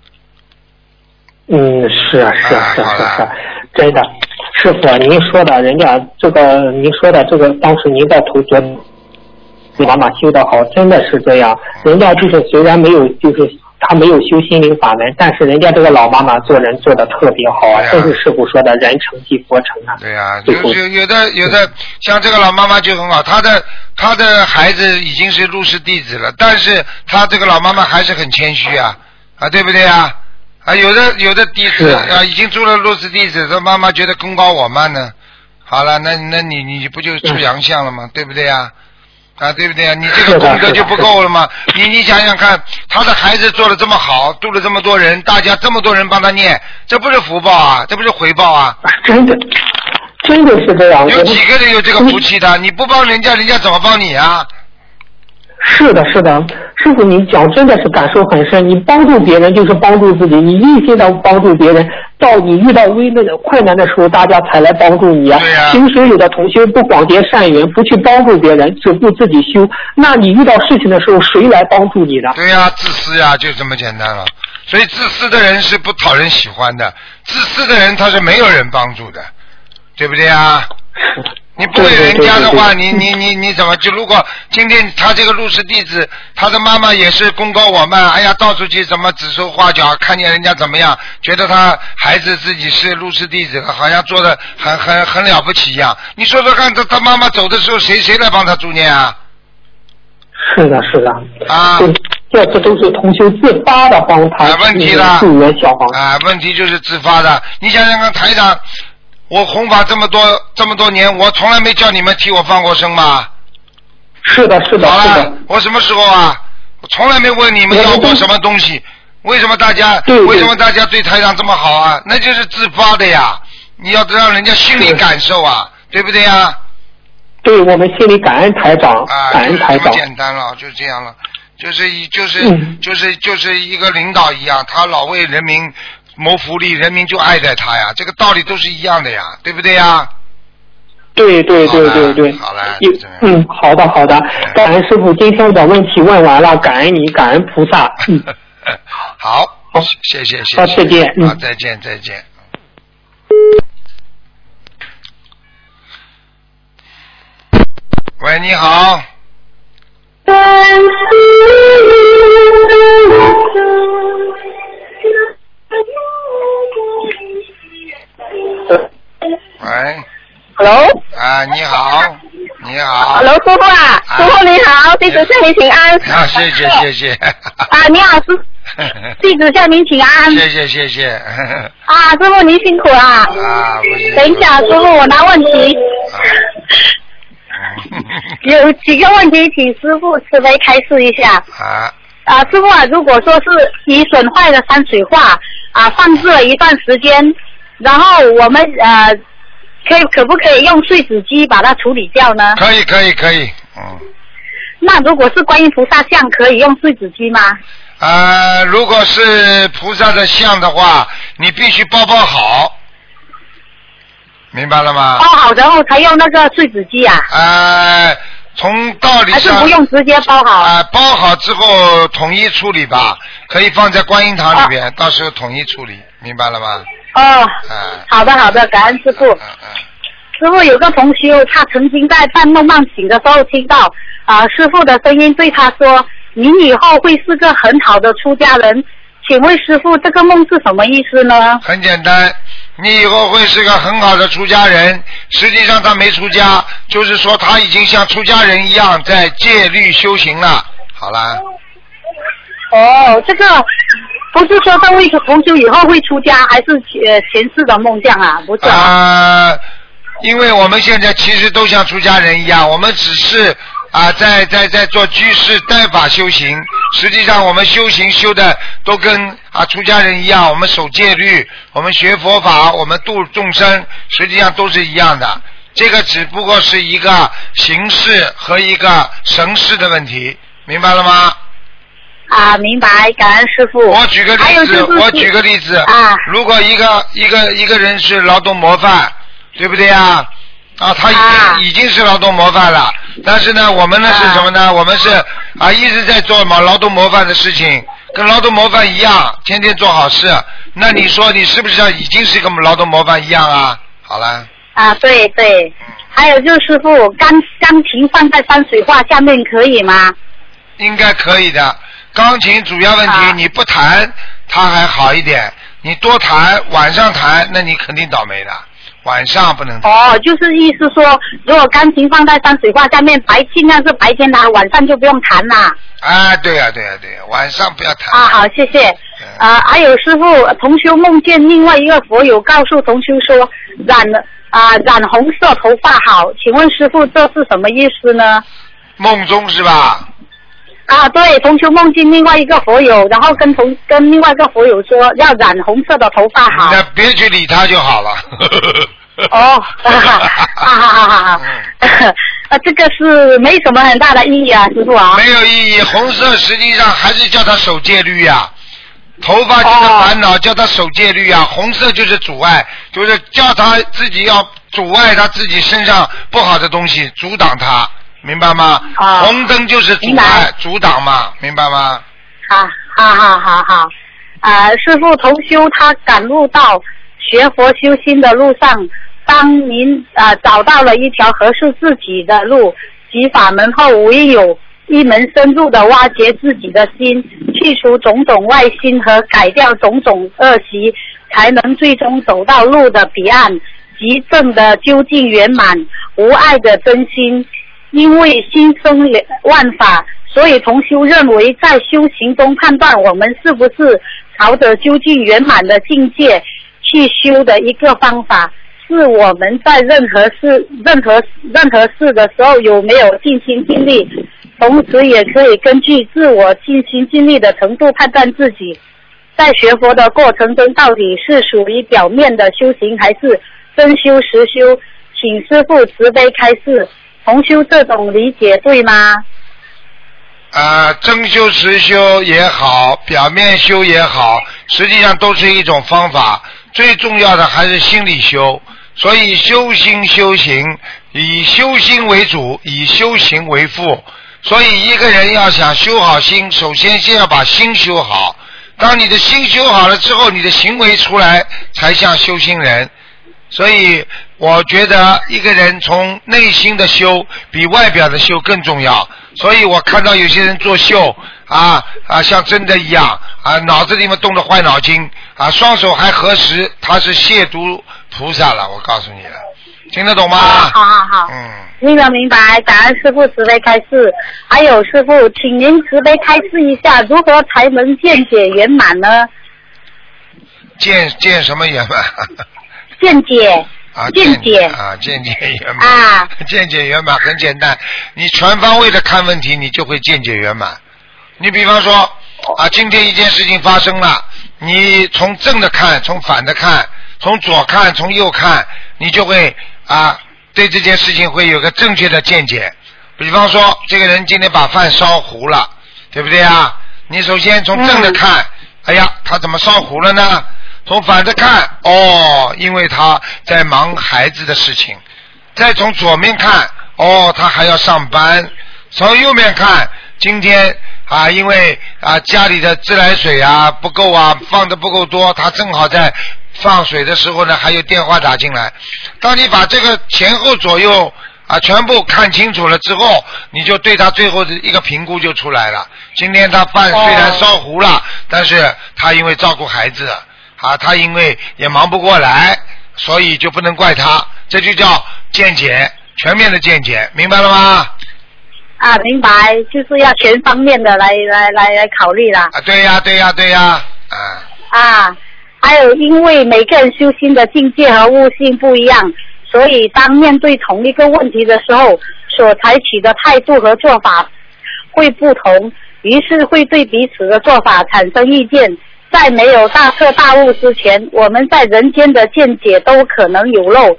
嗯，是啊，是啊，是啊，是啊，真的，师傅，您说的，人家这个，您说的这个，当时您在图昨妈妈修的好，真的是这样。人家就是虽然没有，就是。他没有修心灵法门，但是人家这个老妈妈做人做的特别好啊，这是师傅说的人成即佛成啊。对呀，就是有的有的像这个老妈妈就很好，她的她的孩子已经是入室弟子了，但是她这个老妈妈还是很谦虚啊啊，对不对啊？啊，有的有的弟子啊已经做了入室弟子，这妈妈觉得功高我慢呢。好了，那那你你不就出洋相了吗？对不对呀？啊，对不对啊？你这个功德就不够了吗？你你想想看，他的孩子做的这么好，度了这么多人，大家这么多人帮他念，这不是福报啊，这不是回报啊？真的，真的是这样。有几个人有这个福气的？你不帮人家，人家怎么帮你啊？是的，是的，师傅，你讲真的是感受很深。你帮助别人就是帮助自己，你一心的帮助别人，到你遇到危难的、困难的时候，大家才来帮助你啊。平时有的同学不广结善缘，不去帮助别人，只顾自己修，那你遇到事情的时候，谁来帮助你呢？对呀，自私呀，就这么简单了。所以自私的人是不讨人喜欢的，自私的人他是没有人帮助的，对不对呀？你不给人家的话，你你你你怎么就？如果今天他这个入室弟子，他的妈妈也是功高我慢，哎呀，到处去怎么指手画脚，看见人家怎么样，觉得他孩子自己是入室弟子，好像做的很很很了不起一样。你说说看，他他妈妈走的时候，谁谁来帮他助念啊？是的，是的。啊。这这都是同修自发的帮他助缘小房。啊，问题就是自发的。你想想看，台长。我弘法这么多这么多年，我从来没叫你们替我放过生吗？是的，是的，好了，我什么时候啊？我从来没问你们要过什么东西。为什么大家为什么大家对台长这么好啊？那就是自发的呀！你要让人家心里感受啊，对不对呀？对我们心里感恩台长，感恩台长。这么简单了，就这样了，就是一就是就是就是一个领导一样，他老为人民。谋福利，人民就爱戴他呀，这个道理都是一样的呀，对不对呀？对对对对对。好嘞。嗯，好的好的，感恩师傅，今天的问题问完了，感恩你，感恩菩萨。嗯。好。好，谢谢谢谢。好，再见。好，再见再见。喂，你好。喂，Hello，啊，你好，你好，Hello，师傅啊，师傅你好，弟子向您请安。啊，谢谢谢谢。啊，你好，师，弟子向您请安。谢谢谢谢。啊，师傅您辛苦了。啊，等一下，师傅我拿问题。有几个问题，请师傅慈悲开示一下。啊。啊，师傅啊，如果说是已损坏的山水画啊，放置了一段时间，然后我们呃，可以可不可以用碎纸机把它处理掉呢？可以可以可以，嗯。那如果是观音菩萨像，可以用碎纸机吗？呃，如果是菩萨的像的话，你必须包包好。明白了吗包？好然后才用那个碎纸机啊，呃，从道理还是不用直接包好？啊、包好之后统一处理吧，可以放在观音堂里边，到时候统一处理，明白了吗？哦，啊、好的好的，感恩师傅。嗯嗯师傅有个同修，他曾经在半梦半醒的时候听到啊、师傅的声音对他说：“你以后会是个很好的出家人。”请问师傅，这个梦是什么意思呢？很简单，你以后会是个很好的出家人。实际上他没出家，就是说他已经像出家人一样在戒律修行了。好啦，哦，这个不是说他会同修以后会出家，还是呃前世的梦想啊？不是啊。啊、因为我们现在其实都像出家人一样，我们只是啊、在在在做居士代法修行。实际上我们修行修的都跟啊出家人一样，我们守戒律，我们学佛法，我们度众生，实际上都是一样的。这个只不过是一个形式和一个神式的问题，明白了吗？啊，明白，感恩师傅。我举个例子，我举个例子，啊如果一个一个一个人是劳动模范，对不对呀？啊，他已经、啊已经是劳动模范了，但是呢，我们呢啊是什么呢？我们是啊一直在做嘛劳动模范的事情，跟劳动模范一样，天天做好事。那你说你是不是要已经是一个劳动模范一样啊？好了，啊，对对。还有就是师傅，钢钢琴放在山水画下面可以吗？应该可以的。钢琴主要问题、啊你不弹，它还好一点；你多弹，晚上弹，那你肯定倒霉的。晚上不能。哦，就是意思说，如果钢琴放在山水画下面，白尽量是白天弹，晚上就不用弹啦。啊，对呀、对呀、对呀、晚上不要弹。啊，好，谢谢。啊，还有师傅，同修梦见另外一个佛友告诉同修说，染了啊染红色头发好，请问师傅这是什么意思呢？梦中是吧？啊，对，同修梦见另外一个佛友，然后跟同跟另外一个佛友说要染红色的头发好。那别去理他就好了。哦，哈哈哈哈哈哈！啊，这个是没什么很大的意义啊，师傅啊。没有意义，红色实际上还是叫他守戒律呀、头发就是烦恼，叫他守戒律呀、红色就是阻碍，就是叫他自己要阻碍他自己身上不好的东西，阻挡他，明白吗？啊红灯就是阻碍、阻挡嘛，明白吗？好，好好好好。啊，师傅同修他感悟到学佛修心的路上，当您啊找到了一条合适自己的路及法门后，唯有一门深入的挖掘自己的心，去除种种外心和改掉种种恶习，才能最终走到路的彼岸，即正的究竟圆满，无爱的真心。因为心生万法，所以同修认为，在修行中判断我们是不是朝着究竟圆满的境界去修的一个方法，是我们在任何事、任何任何事的时候有没有尽心尽力，同时也可以根据自我尽心尽力的程度判断自己在学佛的过程中到底是属于表面的修行，还是真修实修。请师父慈悲开示。同修这种理解对吗？啊，真修实修也好，表面修也好，实际上都是一种方法。最重要的还是心理修，所以修心修行，以修心为主，以修行为辅。所以一个人要想修好心，首先先要把心修好。当你的心修好了之后，你的行为出来才像修心人。所以我觉得一个人从内心的修比外表的修更重要。所以我看到有些人作秀啊啊，像真的一样啊，脑子里面动着坏脑筋啊，双手还合十，他是亵渎菩萨了。我告诉你了，听得懂吗？好好好，嗯，明白明白，感恩师傅慈悲开示。还有师傅，请您慈悲开示一下，如何才能见解圆满呢？见见什么圆满？见解啊，见解啊，见解圆满啊，见解圆满很简单，你全方位的看问题，你就会见解圆满。你比方说啊，今天一件事情发生了，你从正的看，从反的看，从左看，从右看，你就会啊，对这件事情会有个正确的见解。比方说，这个人今天把饭烧糊了，对不对啊？你首先从正的看，哎呀，他怎么烧糊了呢？从反着看，哦，因为他在忙孩子的事情；再从左面看，哦，他还要上班；从右面看，今天啊，因为啊家里的自来水啊不够啊，放的不够多，他正好在放水的时候呢，还有电话打进来。当你把这个前后左右啊全部看清楚了之后，你就对他最后的一个评估就出来了。今天他饭虽然烧糊了，但是他因为照顾孩子啊，他因为也忙不过来，所以就不能怪他。这就叫见解，全面的见解，明白了吗？啊，明白，就是要全方面的来来来来考虑啦。啊，对呀，对呀，对呀，啊。啊，还有因为每个人修心的境界和悟性不一样，所以当面对同一个问题的时候，所采取的态度和做法会不同，于是会对彼此的做法产生意见。在没有大彻大悟之前，我们在人间的见解都可能有漏，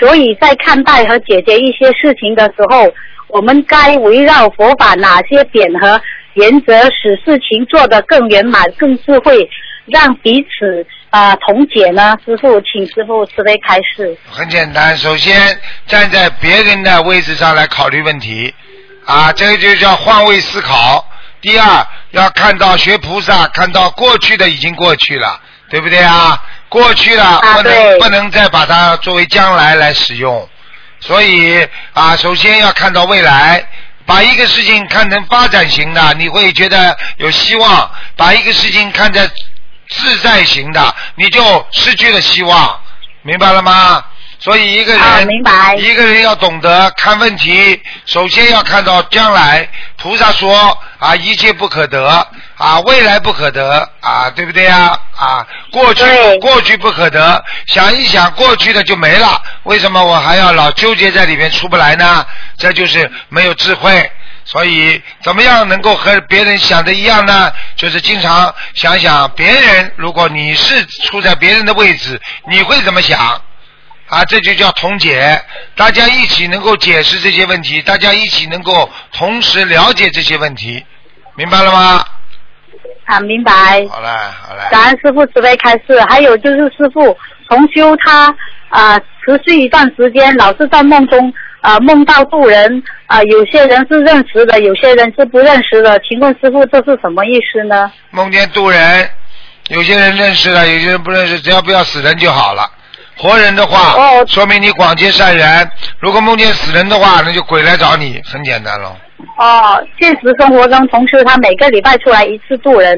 所以在看待和解决一些事情的时候，我们该围绕佛法哪些点和原则，使事情做得更圆满、更智慧，让彼此啊、同解呢？师傅，请师傅慈悲开示。很简单，首先站在别人的位置上来考虑问题，啊，这个就叫换位思考。第二，要看到学菩萨，看到过去的已经过去了，对不对啊？过去了不能、啊不能再把它作为将来来使用，所以啊，首先要看到未来。把一个事情看成发展型的，你会觉得有希望；把一个事情看成自在型的，你就失去了希望，明白了吗？所以一个人，啊明白一个人要懂得看问题，首先要看到将来。菩萨说啊，一切不可得啊，未来不可得啊，对不对呀？啊，过去过去不可得，想一想过去的就没了，为什么我还要老纠结在里面出不来呢？这就是没有智慧。所以，怎么样能够和别人想的一样呢？就是经常想想别人，如果你是处在别人的位置，你会怎么想？啊，这就叫同解，大家一起能够解释这些问题，大家一起能够同时了解这些问题，明白了吗？啊，明白。好嘞，好嘞。感恩师傅慈悲开示。还有就是师傅重修他啊、持续一段时间，老是在梦中啊、梦到渡人啊、有些人是认识的，有些人是不认识的。请问师傅这是什么意思呢？梦见渡人，有些人认识了，有些人不认识，只要不要死人就好了。活人的话，哦说明你广结善缘；如果梦见死人的话，那就鬼来找你，很简单喽。哦，现实生活中同修他每个礼拜出来一次渡人，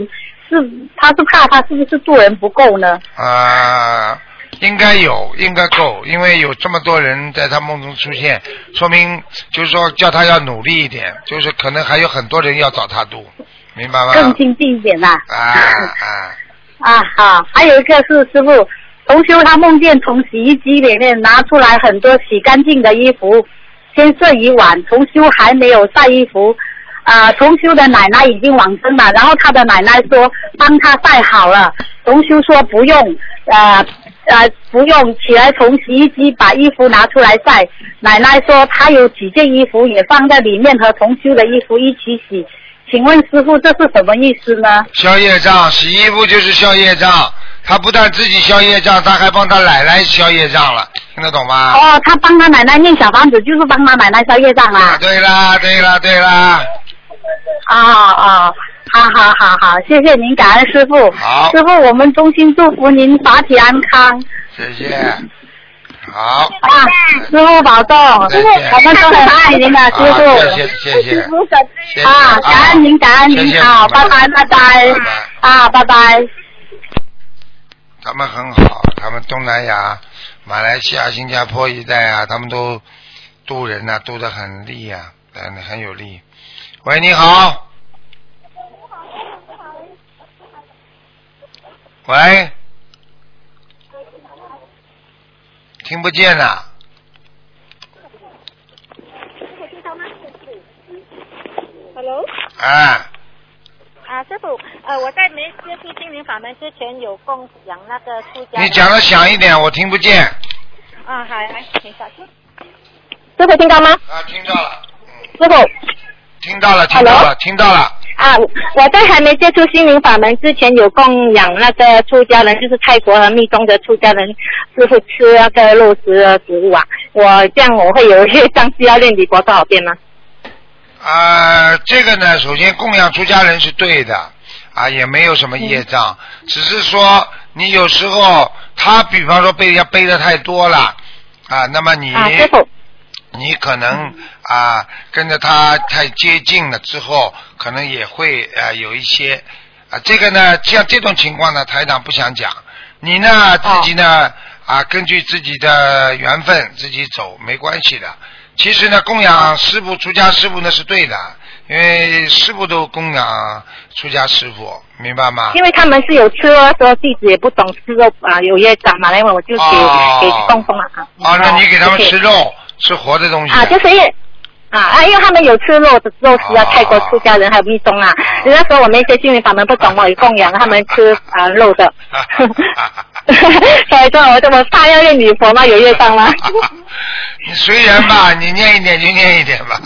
是他是怕他是不是渡人不够呢？啊，应该有，应该够，因为有这么多人在他梦中出现，说明就是说叫他要努力一点，就是可能还有很多人要找他度，明白吗？更精进一点呐、啊啊，啊好，还有一个是师傅，同修他梦见从洗衣机里面拿出来很多洗干净的衣服，先睡一晚，同修还没有晒衣服。啊，同修的奶奶已经往生了，然后他的奶奶说帮他晒好了，同修说不用，呃呃不用，起来从洗衣机把衣服拿出来晒。奶奶说她有几件衣服也放在里面和同修的衣服一起洗，请问师傅这是什么意思呢？消业障，洗衣服就是消业障，他不但自己消业障，他还帮他奶奶消业障了，听得懂吗？哦，他帮他奶奶念小房子，就是帮他奶奶消业障啊，对啦，对啦，对啦，啊啊，好好好好，谢谢您，感恩师傅。好师傅，我们衷心祝福您法体安康谢谢，好，啊！师傅保重，我们都很爱您的师傅。谢谢啊，感恩您，感恩您好，拜拜拜拜啊，拜拜。他们很好，他们东南亚、马来西亚、新加坡一带啊，他们都渡人呐、渡的很利啊，很很有力。喂，你好。喂，听不见呐、Hello，啊，啊，师傅，呃，我在没接触心灵法门之前有供养那个出家。你讲的响一点，我听不见。啊，好，来，请小心。师傅听到吗？啊，听到了，师傅，听到了，听到了，听到了。啊，我在还没接触心灵法门之前，有供养那个出家人，就是泰国和密宗的出家人师傅吃那个肉食的食物啊。我这样我会有业障，需要练礼佛多少遍吗？啊，这个呢，首先供养出家人是对的，啊，也没有什么业障，只是说你有时候他比方说被人家背的太多了，啊，那么你。啊，师傅。你可能啊跟着他太接近了之后，可能也会啊有一些啊这个呢，像这种情况呢，台长不想讲。你呢自己呢啊根据自己的缘分自己走没关系的。其实呢供养师傅出家师傅那是对的，因为师傅都供养出家师傅，明白吗？因为他们是有吃肉，说弟子也不懂吃肉啊，有业障嘛，那么我就给给供奉了啊。啊，那你给他们吃肉。吃活的东西啊，就是因啊啊，因为他们有吃肉的肉食啊，泰国出家人还有密宗啊。人家说我们一些心灵法门不懂我供养他们吃啊肉的。所以说我这么怕要念女佛吗？有业障吗？你随缘吧，你念一点就念一点吧。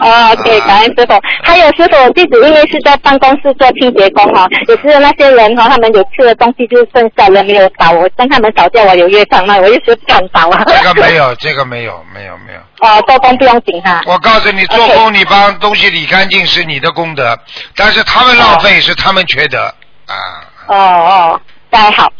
哦，对，感恩师傅。还有师傅，弟子因为是在办公室做清洁工哈，也是那些人哈，他们有吃的东西就是剩下了没有扫，我跟他们扫掉，我有业障吗？我一直不敢扫啊。这个没有，这个没有，没有，没有。哦，做工不用紧哈。我告诉你，做工你帮东西理干净是你的功德，但是他们浪费是他们缺德啊。哦哦，大家好。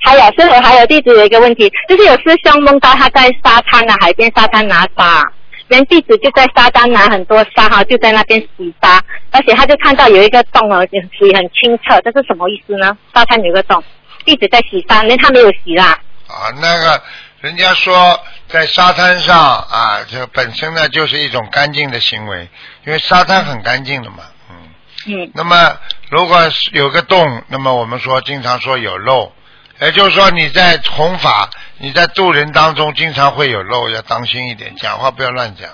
还有师傅，还有弟子有一个问题，就是有师兄梦到他在沙滩啊，海边沙滩拿沙，连弟子就在沙滩拿很多沙哈，就在那边洗沙，而且他就看到有一个洞哦，水很清澈，这是什么意思呢？沙滩有个洞，弟子在洗沙，连他没有洗啦。啊，那个人家说在沙滩上啊，这本身呢就是一种干净的行为，因为沙滩很干净的嘛，嗯。嗯。那么如果有个洞，那么我们说经常说有漏。也就是说，你在弘法、你在度人当中，经常会有漏，要当心一点，讲话不要乱讲。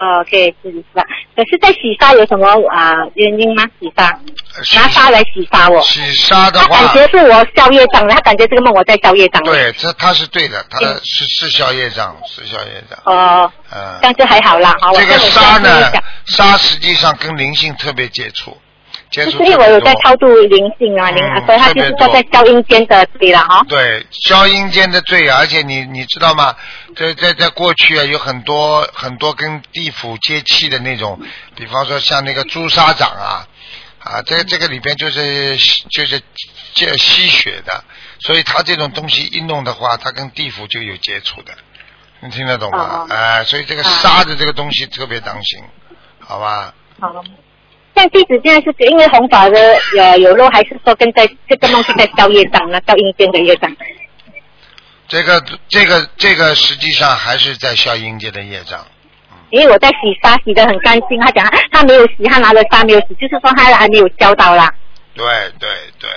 哦，可以是是吧？可是，在洗沙有什么啊原因吗？洗沙拿沙来洗沙我。洗沙的话，他感觉是我消业障，他感觉这个梦我在消业障。对，这他是对的，他是是消业障，是消业障。哦。嗯。但是还好啦，好。这个沙呢，沙实际上跟灵性特别接触。就是因为我有在超度灵性啊，灵，所以他就是说在消阴间的罪了哈。对，消阴间的罪，而且你你知道吗？在在在过去啊，有很多很多跟地府接气的那种，比方说像那个朱砂掌啊，啊，这这个里边就是就是这吸血的，所以他这种东西一弄的话，他跟地府就有接触的，你听得懂吗？哎，所以这个沙的这个东西特别当心，好吧？好。像弟子现在是因为弘法的呃有漏，还是说跟在这个梦是在消业障呢？消阴间的业障？这个这个这个实际上还是在消阴间的业障。因为我在洗沙洗的很干净，他讲他没有洗，他拿了沙没有洗，就是说他还没有教到啦。对对对。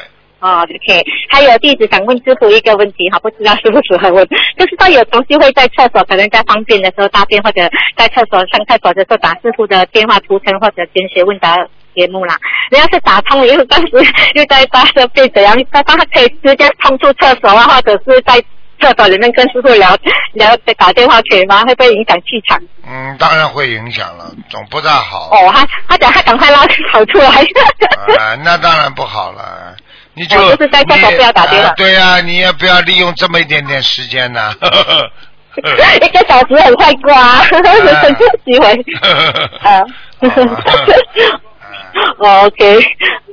哦，OK，还有弟子想问师傅一个问题哈，不知道适不适合问，就是说有同学会在厕所，可能在方便的时候大便，或者在厕所上厕所的时候打师傅的电话图层或者填写问答节目啦。人家是打通了，因为当时又在搭着被怎样，他他可以直接冲出厕所啊，或者是在厕所里面跟师傅聊聊打电话可以吗？会不会影响气场？嗯，当然会影响了，总不大好。哦，他他讲他赶快拉跑出来。啊，那当然不好了。你就就是在厕所不要打电话。对呀，你也不要利用这么一点点时间呢。一个小时很快过啊，很多机会。啊。OK。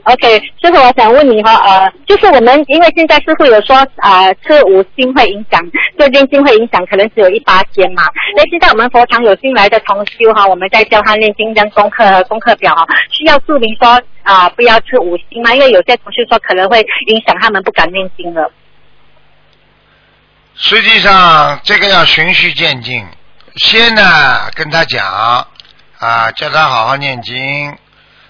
OK，师傅，我想问你哈，呃，就是我们因为现在师傅有说啊，吃五星会影响，做念经会影响，可能只有一八天嘛。那现在我们佛堂有新来的同修哈，我们在教他念经跟功课功课表哈，需要注明说啊，不要吃五星嘛，因为有些同事说可能会影响他们不敢念经了。实际上这个要循序渐进，先呢跟他讲啊，叫他好好念经。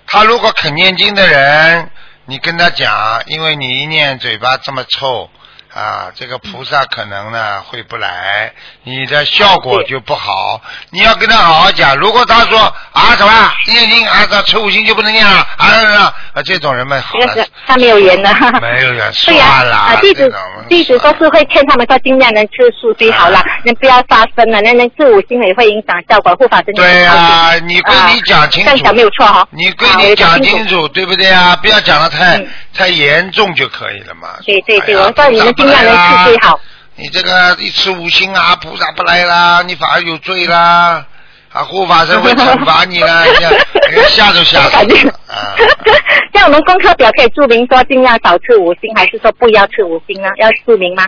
他如果肯念经的人，你跟他讲，因为你一念嘴巴这么臭，啊，这个菩萨可能呢会不来，你的效果就不好。你要跟他好好讲。如果他说啊什么念经啊，这吃五星就不能念了啊啊啊，这种人们好了，他没有缘的。没有缘，对呀，啊弟子弟子都是会劝他们说尽量能吃素最好了，你不要杀生了，那那吃五星也会影响效果，护法真的。对啊，你跟你讲清楚，讲没有错哈。你跟你讲清楚，对不对啊？不要讲的太太严重就可以了嘛。对对对，我说你们尽量能吃最好。你这个一吃五星啊，菩萨不来啦，你反而有罪啦，啊，护法神会惩罚你啦，吓都吓死了啊！像我们功课表可以注明说尽量少吃五星，还是说不要吃五星呢？要注明吗？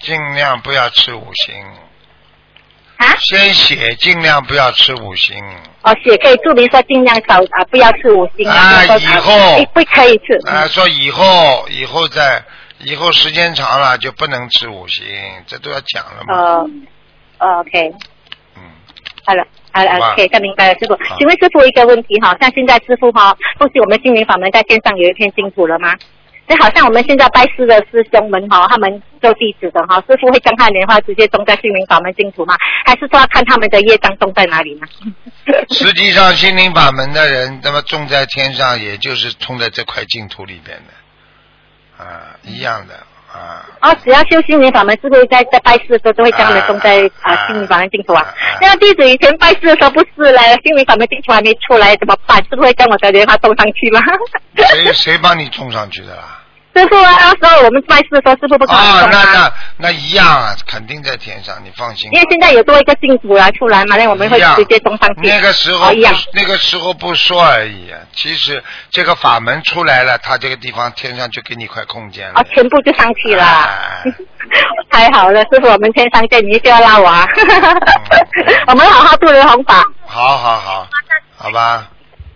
尽量不要吃五星。啊？先写尽量不要吃五星。哦，写可以注明说尽量少啊，不要吃五星啊。啊，以后不可以吃。啊，说以后以后再。以后时间长了就不能吃五星，这都要讲了嘛。呃，OK。嗯。好了，好了，OK，再明白了，师傅。请问师傅一个问题哈，像现在师傅哈，恭喜我们心灵法门在线上有一片净土了吗？就好像我们现在拜师的师兄们哈，他们做弟子的哈，师傅会将他莲花直接种在心灵法门净土吗？还是说要看他们的业障种在哪里呢？实际上，心灵法门的人，那么种在天上，也就是种在这块净土里边的。啊，一样的。哦，只要修心灵法门，是不是在在拜师的时候都会将他们送在啊心灵法门净土啊？那弟子以前拜师的时候不是嘞，心灵法门净土还没出来，怎么办？是不是会将我的莲花送上去吗？谁谁帮你送上去的啦？师傅啊，那时候我们拜师的时候，师傅不可能啊，那那那一样啊，肯定在天上，你放心。因为现在有多一个净土来出来嘛，那我们会直接送上去。那个时候那个时候不说而已，啊其实这个法门出来了，他这个地方天上就给你一块空间了。啊，全部就上去了。太好了，师傅，我们天上见，你就要拉我啊！我们好好度人弘法。好好好，好吧。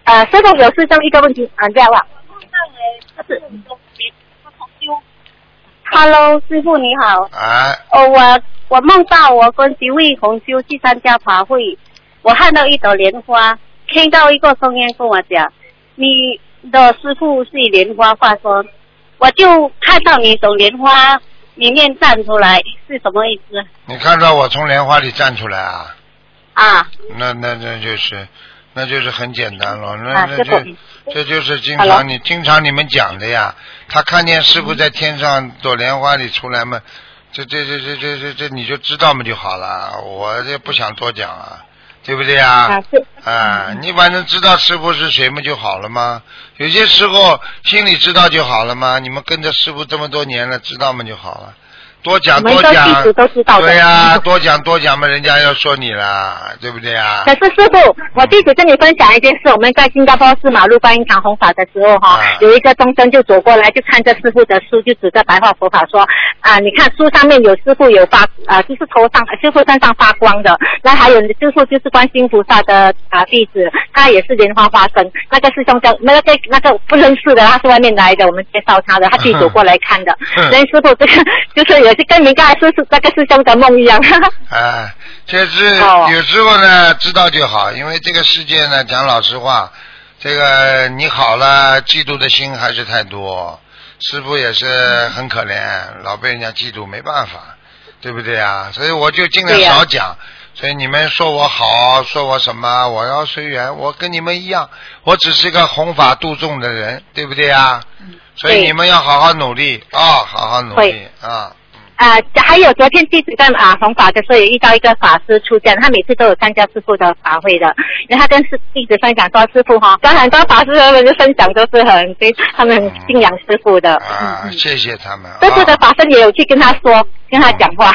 呃，师傅有师兄一个问题啊，这样吧。是。Hello，师傅你好。啊。哦，我我梦到我跟几位同修去参加法会，我看到一朵莲花，听到一个声音跟我讲：“你的师傅是莲花化身。”我就看到你从莲花里面站出来，是什么意思？你看到我从莲花里站出来啊？啊。那那那就是，那就是很简单了，那那就。这就是经常你经常你们讲的呀，他看见师傅在天上朵莲花里出来嘛，这这这这这这这你就知道嘛就好了，我这不想多讲啊，对不对啊？啊，你反正知道师傅是谁嘛就好了吗？有些时候心里知道就好了嘛？你们跟着师傅这么多年了，知道嘛就好了。多讲多讲，对呀，多讲多讲嘛，人家要说你了，对不对啊？可是师傅，我弟子跟你分享一件事，我们在新加坡市马路观音堂弘法的时候哈，有一个众生就走过来，就看着师傅的书，就指着白话佛法说啊，你看书上面有师傅有发啊，就是头上师傅身上发光的，那还有师傅就是观音菩萨的啊弟子，他也是莲花化身。那个师兄叫那个那个不认识的，他是外面来的，我们介绍他的，他自己走过来看的。所以师傅这个就是有。就跟你刚才说是那个师兄的梦一样。啊，这是有时候呢知道就好，因为这个世界呢讲老实话，这个你好了，嫉妒的心还是太多。师傅也是很可怜，老被人家嫉妒，没办法，对不对啊？所以我就尽量少讲。所以你们说我好，说我什么，我要随缘，我跟你们一样，我只是个弘法度众的人，对不对啊？所以你们要好好努力啊，好好努力啊。啊，还有昨天弟子在啊弘法的时候，也遇到一个法师出家，他每次都有参加师傅的法会的。然后他跟师弟子分享说，师傅哈，跟很多法师他们的分享都是很对，他们很敬仰师傅的。啊，谢谢他们。师傅的法身也有去跟他说，跟他讲话。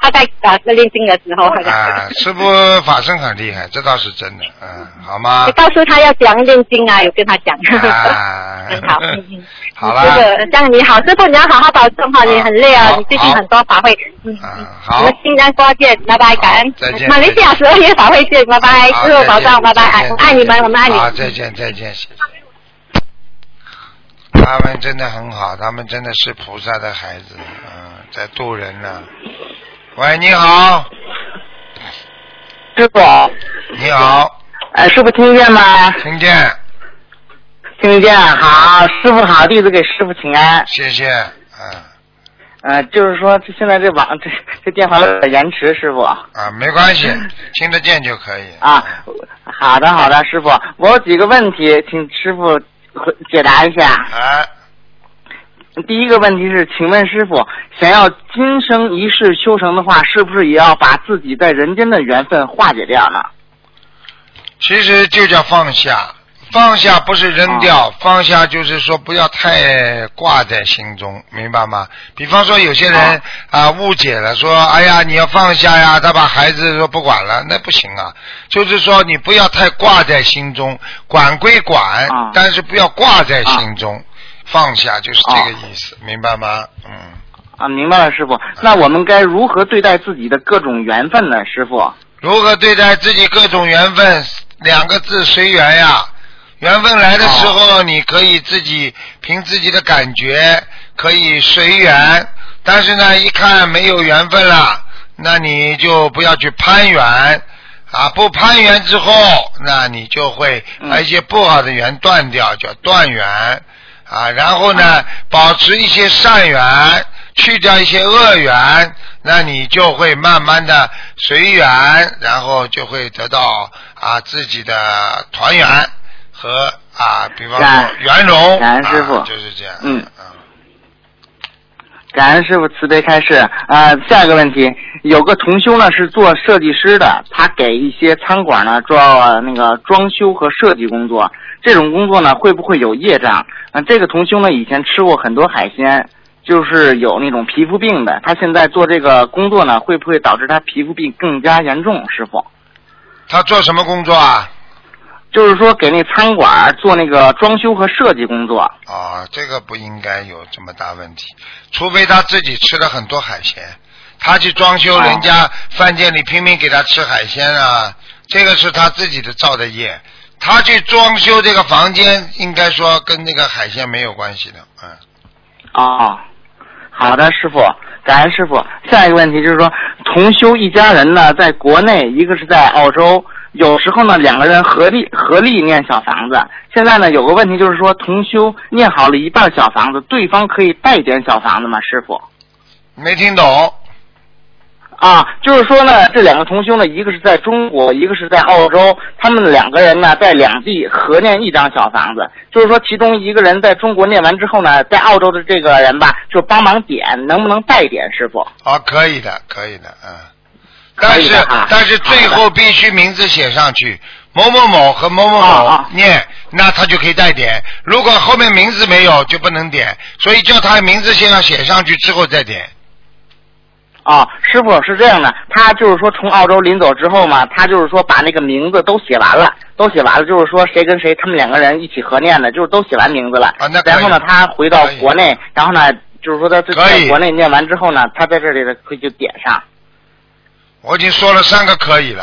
他在啊在练经的时候，啊，师傅法身很厉害，这倒是真的，嗯，好吗？你告诉他要讲练经啊，有跟他讲。啊，很 好，好了。这个这样你好，师傅你要好好保重哈，你很累啊，你最近很多法会，嗯嗯，好。我们新加坡见，拜拜，感恩。再见。马来西亚十二月法会见，拜拜，师傅保重，拜拜，爱爱你们，我们爱你。好，再见再见。谢谢他们真的很好，他们真的是菩萨的孩子，嗯，在渡人呢。喂，你好，师傅。你好。哎，师傅听见吗？听见。听见，好，师傅好，弟子给师傅请安。谢谢，嗯。呃，就是说这现在这网 这这电话有点延迟，师傅。啊，没关系，听得见就可以。啊，好的好的，师傅，我有几个问题，请师傅回解答一下。哎，第一个问题是，请问师傅，想要今生一世修成的话，是不是也要把自己在人间的缘分化解掉呢？其实就叫放下，放下不是扔掉，放下就是说不要太挂在心中，明白吗？比方说有些人啊误解了，说哎呀你要放下呀，他把孩子说不管了，那不行啊。就是说你不要太挂在心中，管归管，啊但是不要挂在心中，放下就是这个意思，明白吗？嗯。啊，明白了，师傅。那我们该如何对待自己的各种缘分呢，师傅？如何对待自己各种缘分？两个字随缘呀。缘分来的时候，你可以自己凭自己的感觉可以随缘，但是呢，一看没有缘分了，那你就不要去攀缘啊！不攀缘之后，那你就会把一些不好的缘断掉，叫断缘啊。然后呢，保持一些善缘，去掉一些恶缘，那你就会慢慢的随缘，然后就会得到啊自己的团圆和啊，比方说圆融，感恩师傅啊就是这样。嗯感恩师傅慈悲开示。啊，下一个问题，有个同修呢是做设计师的，他给一些餐馆呢做那个装修和设计工作，这种工作呢会不会有业障？啊，这个同修呢以前吃过很多海鲜，就是有那种皮肤病的，他现在做这个工作呢会不会导致他皮肤病更加严重？师傅？他做什么工作啊？就是说给那餐馆做那个装修和设计工作。啊，这个不应该有这么大问题，除非他自己吃了很多海鲜，他去装修哦人家饭店里拼命给他吃海鲜啊，这个是他自己的造的业。他去装修这个房间，应该说跟那个海鲜没有关系的，嗯。哦，好的，师傅，感恩师傅。下一个问题就是说，同修一家人呢，在国内，一个是在澳洲，有时候呢，两个人合力合力念小房子。现在呢，有个问题就是说，同修念好了一半小房子，对方可以代点小房子吗？师傅？没听懂啊，就是说呢，这两个同修呢，一个是在中国，一个是在澳洲，他们两个人呢在两地合念一张小房子，就是说其中一个人在中国念完之后呢，在澳洲的这个人吧，就帮忙点，能不能带点，师傅？啊，可以的，可以的，嗯。但是啊但是最后必须名字写上去，某某某和某某某啊啊念，那他就可以带点。如果后面名字没有，就不能点。所以叫他名字先要写上去，之后再点。啊，师傅是这样的，他就是说从澳洲临走之后嘛，他就是说把那个名字都写完了，都写完了，就是说谁跟谁他们两个人一起合念的，就是都写完名字了。啊那然后呢，他回到国内，然后呢，就是说他在国内念完之后呢，他在这里的可以就点上。我已经说了三个可以了。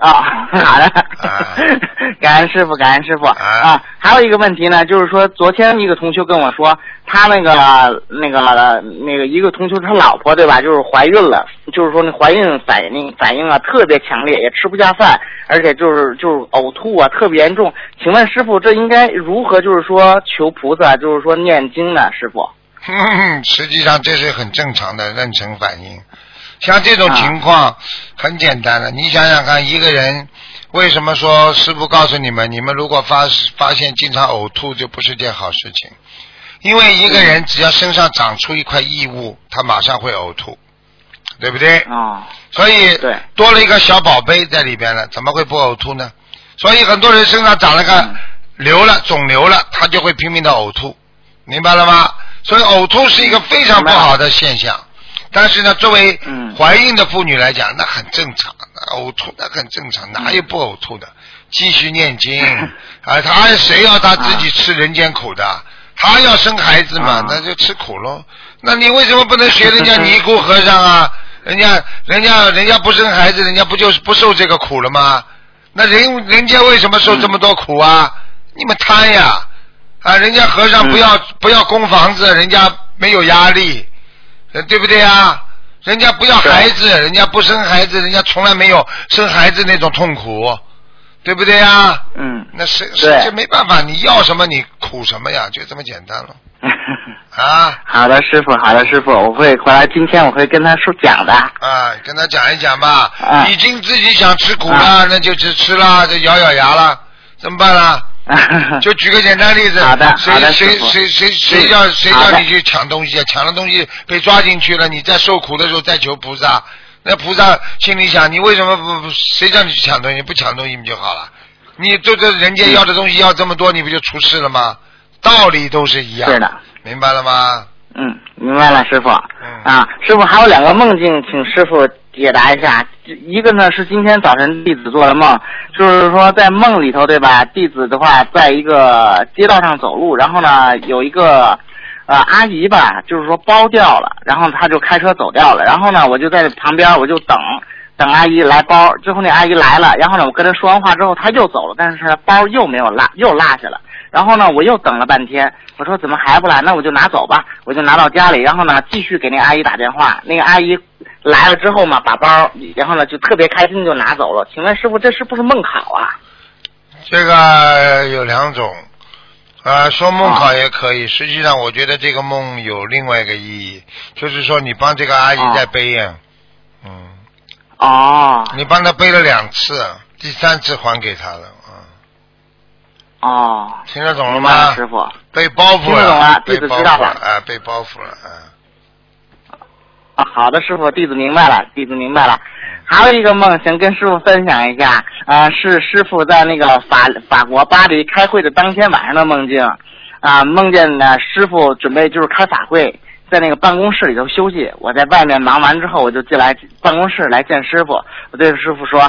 啊，好的啊，感恩师傅，感恩师傅啊啊。还有一个问题呢，就是说昨天一个同学跟我说，他那个那个那个一个同学他老婆对吧，就是怀孕了，就是说那怀孕反应反应啊特别强烈，也吃不下饭，而且就是就是呕吐啊特别严重。请问师傅，这应该如何就是说求菩萨，就是说念经呢？师傅？哼，实际上这是很正常的妊娠反应。像这种情况很简单的，你想想看，一个人为什么说师傅告诉你们，你们如果发发现经常呕吐，就不是件好事情。因为一个人只要身上长出一块异物，他马上会呕吐，对不对？啊所以对多了一个小宝贝在里边了，怎么会不呕吐呢？所以很多人身上长了个嗯瘤了、肿瘤了，他就会拼命的呕吐，明白了吗？所以呕吐是一个非常不好的现象。但是呢，作为嗯怀孕的妇女来讲，那很正常，呕吐那很正常，哪有不呕吐的？继续念经 啊，他谁要他自己吃人间苦的？他要生孩子嘛啊，那就吃苦喽。那你为什么不能学人家 尼姑和尚啊？人家人家人家不生孩子，人家不就是不受这个苦了吗？那人人家为什么受这么多苦啊？你们贪呀！啊，人家和尚不要、不要供房子，人家没有压力，呃对不对啊？人家不要孩子，人家不生孩子，人家从来没有生孩子那种痛苦，对不对呀？嗯。那是对这没办法，你要什么你苦什么呀，就这么简单了。啊好的，师傅，好的，师傅，我会回来，今天我会跟他说讲的。啊，跟他讲一讲吧。啊已经自己想吃苦了，啊那就去吃了，就咬咬牙了，怎么办啦？就举个简单例子，好的谁的谁谁谁叫谁叫你去抢东西啊？抢了东西被抓进去了，你在受苦的时候再求菩萨，那菩萨心里想，你为什么不不？谁叫你去抢东西？不抢东西不就好了？你这这人家要的东西要这么多，你不就出事了吗？道理都是一样，是的，明白了吗？嗯，明白了，师傅。嗯啊，师傅还有两个梦境，请师傅解答一下。一个呢是今天早晨弟子做的梦，就是说在梦里头，对吧？弟子的话在一个街道上走路，然后呢有一个呃阿姨吧，就是说包掉了，然后他就开车走掉了，然后呢我就在旁边我就等。等阿姨来包，最后那阿姨来了，然后呢，我跟她说完话之后，她又走了，但是包又没有落，又落下了。然后呢，我又等了半天，我说怎么还不来？那我就拿走吧，我就拿到家里，然后呢，继续给那阿姨打电话。那个阿姨来了之后嘛，把包，然后呢就特别开心就拿走了。请问师傅，这是不是梦考啊？这个有两种，呃，说梦啊考也可以。实际上，我觉得这个梦有另外一个意义，就是说你帮这个阿姨啊在背呀，嗯，哦你帮她背了两次，第三次还给她了，嗯，哦，听得懂了吗？师傅。被包袱听得懂了弟子被包知道了袱哎，被包袱了，嗯。好的，师傅，弟子明白了，弟子明白了。还有一个梦想跟师傅分享一下，啊、是师傅在那个法法国巴黎开会的当天晚上的梦境，啊、梦见呢师傅准备就是开法会，在那个办公室里头休息。我在外面忙完之后，我就进来办公室来见师傅。我对师傅说：“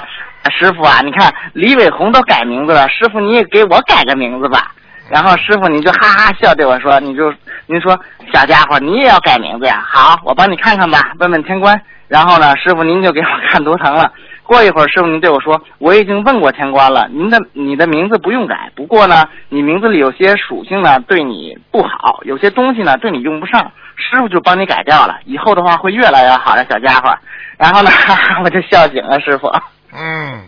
师傅啊，你看李伟红都改名字了，师傅你也给我改个名字吧。”然后师傅你就哈哈笑对我说：“你就您说小家伙，你也要改名字呀？好，我帮你看看吧，问问天官。然后呢，师傅您就给我看图腾了。过一会儿，师傅您对我说，我已经问过天官了，您的你的名字不用改，不过呢，你名字里有些属性呢对你不好，有些东西呢对你用不上，师傅就帮你改掉了，以后的话会越来越好的，小家伙。然后呢，我就笑醒了，师傅。嗯，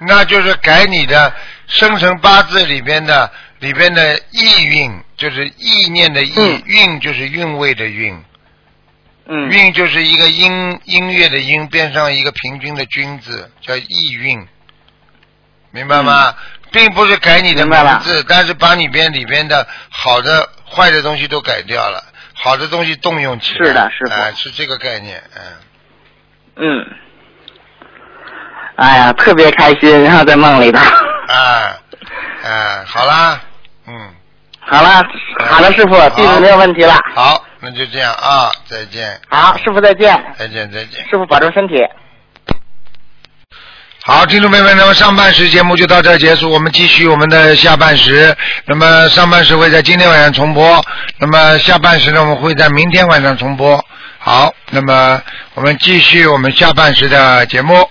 那就是改你的生辰八字里边的里边的意韵，就是意念的意，嗯韵就是韵味的韵，嗯韵就是一个音音乐的音边上一个平均的均字，叫意韵，明白吗？并不是改你的名字，但是把里边里边的好的、坏的东西都改掉了，好的东西动用起来。是的师傅哎是这个概念，嗯。嗯。哎呀，特别开心，然后在梦里头。啊，啊，好啦，嗯，好了，好了，师傅，弟子没有问题了。好，那就这样啊，再见，好，师傅再见，再见，再见。师傅保重身体。好，听众朋友们，那么上半时节目就到这儿结束，我们继续我们的下半时。那么上半时会在今天晚上重播，那么下半时呢，我们会在明天晚上重播。好，那么我们继续我们下半时的节目。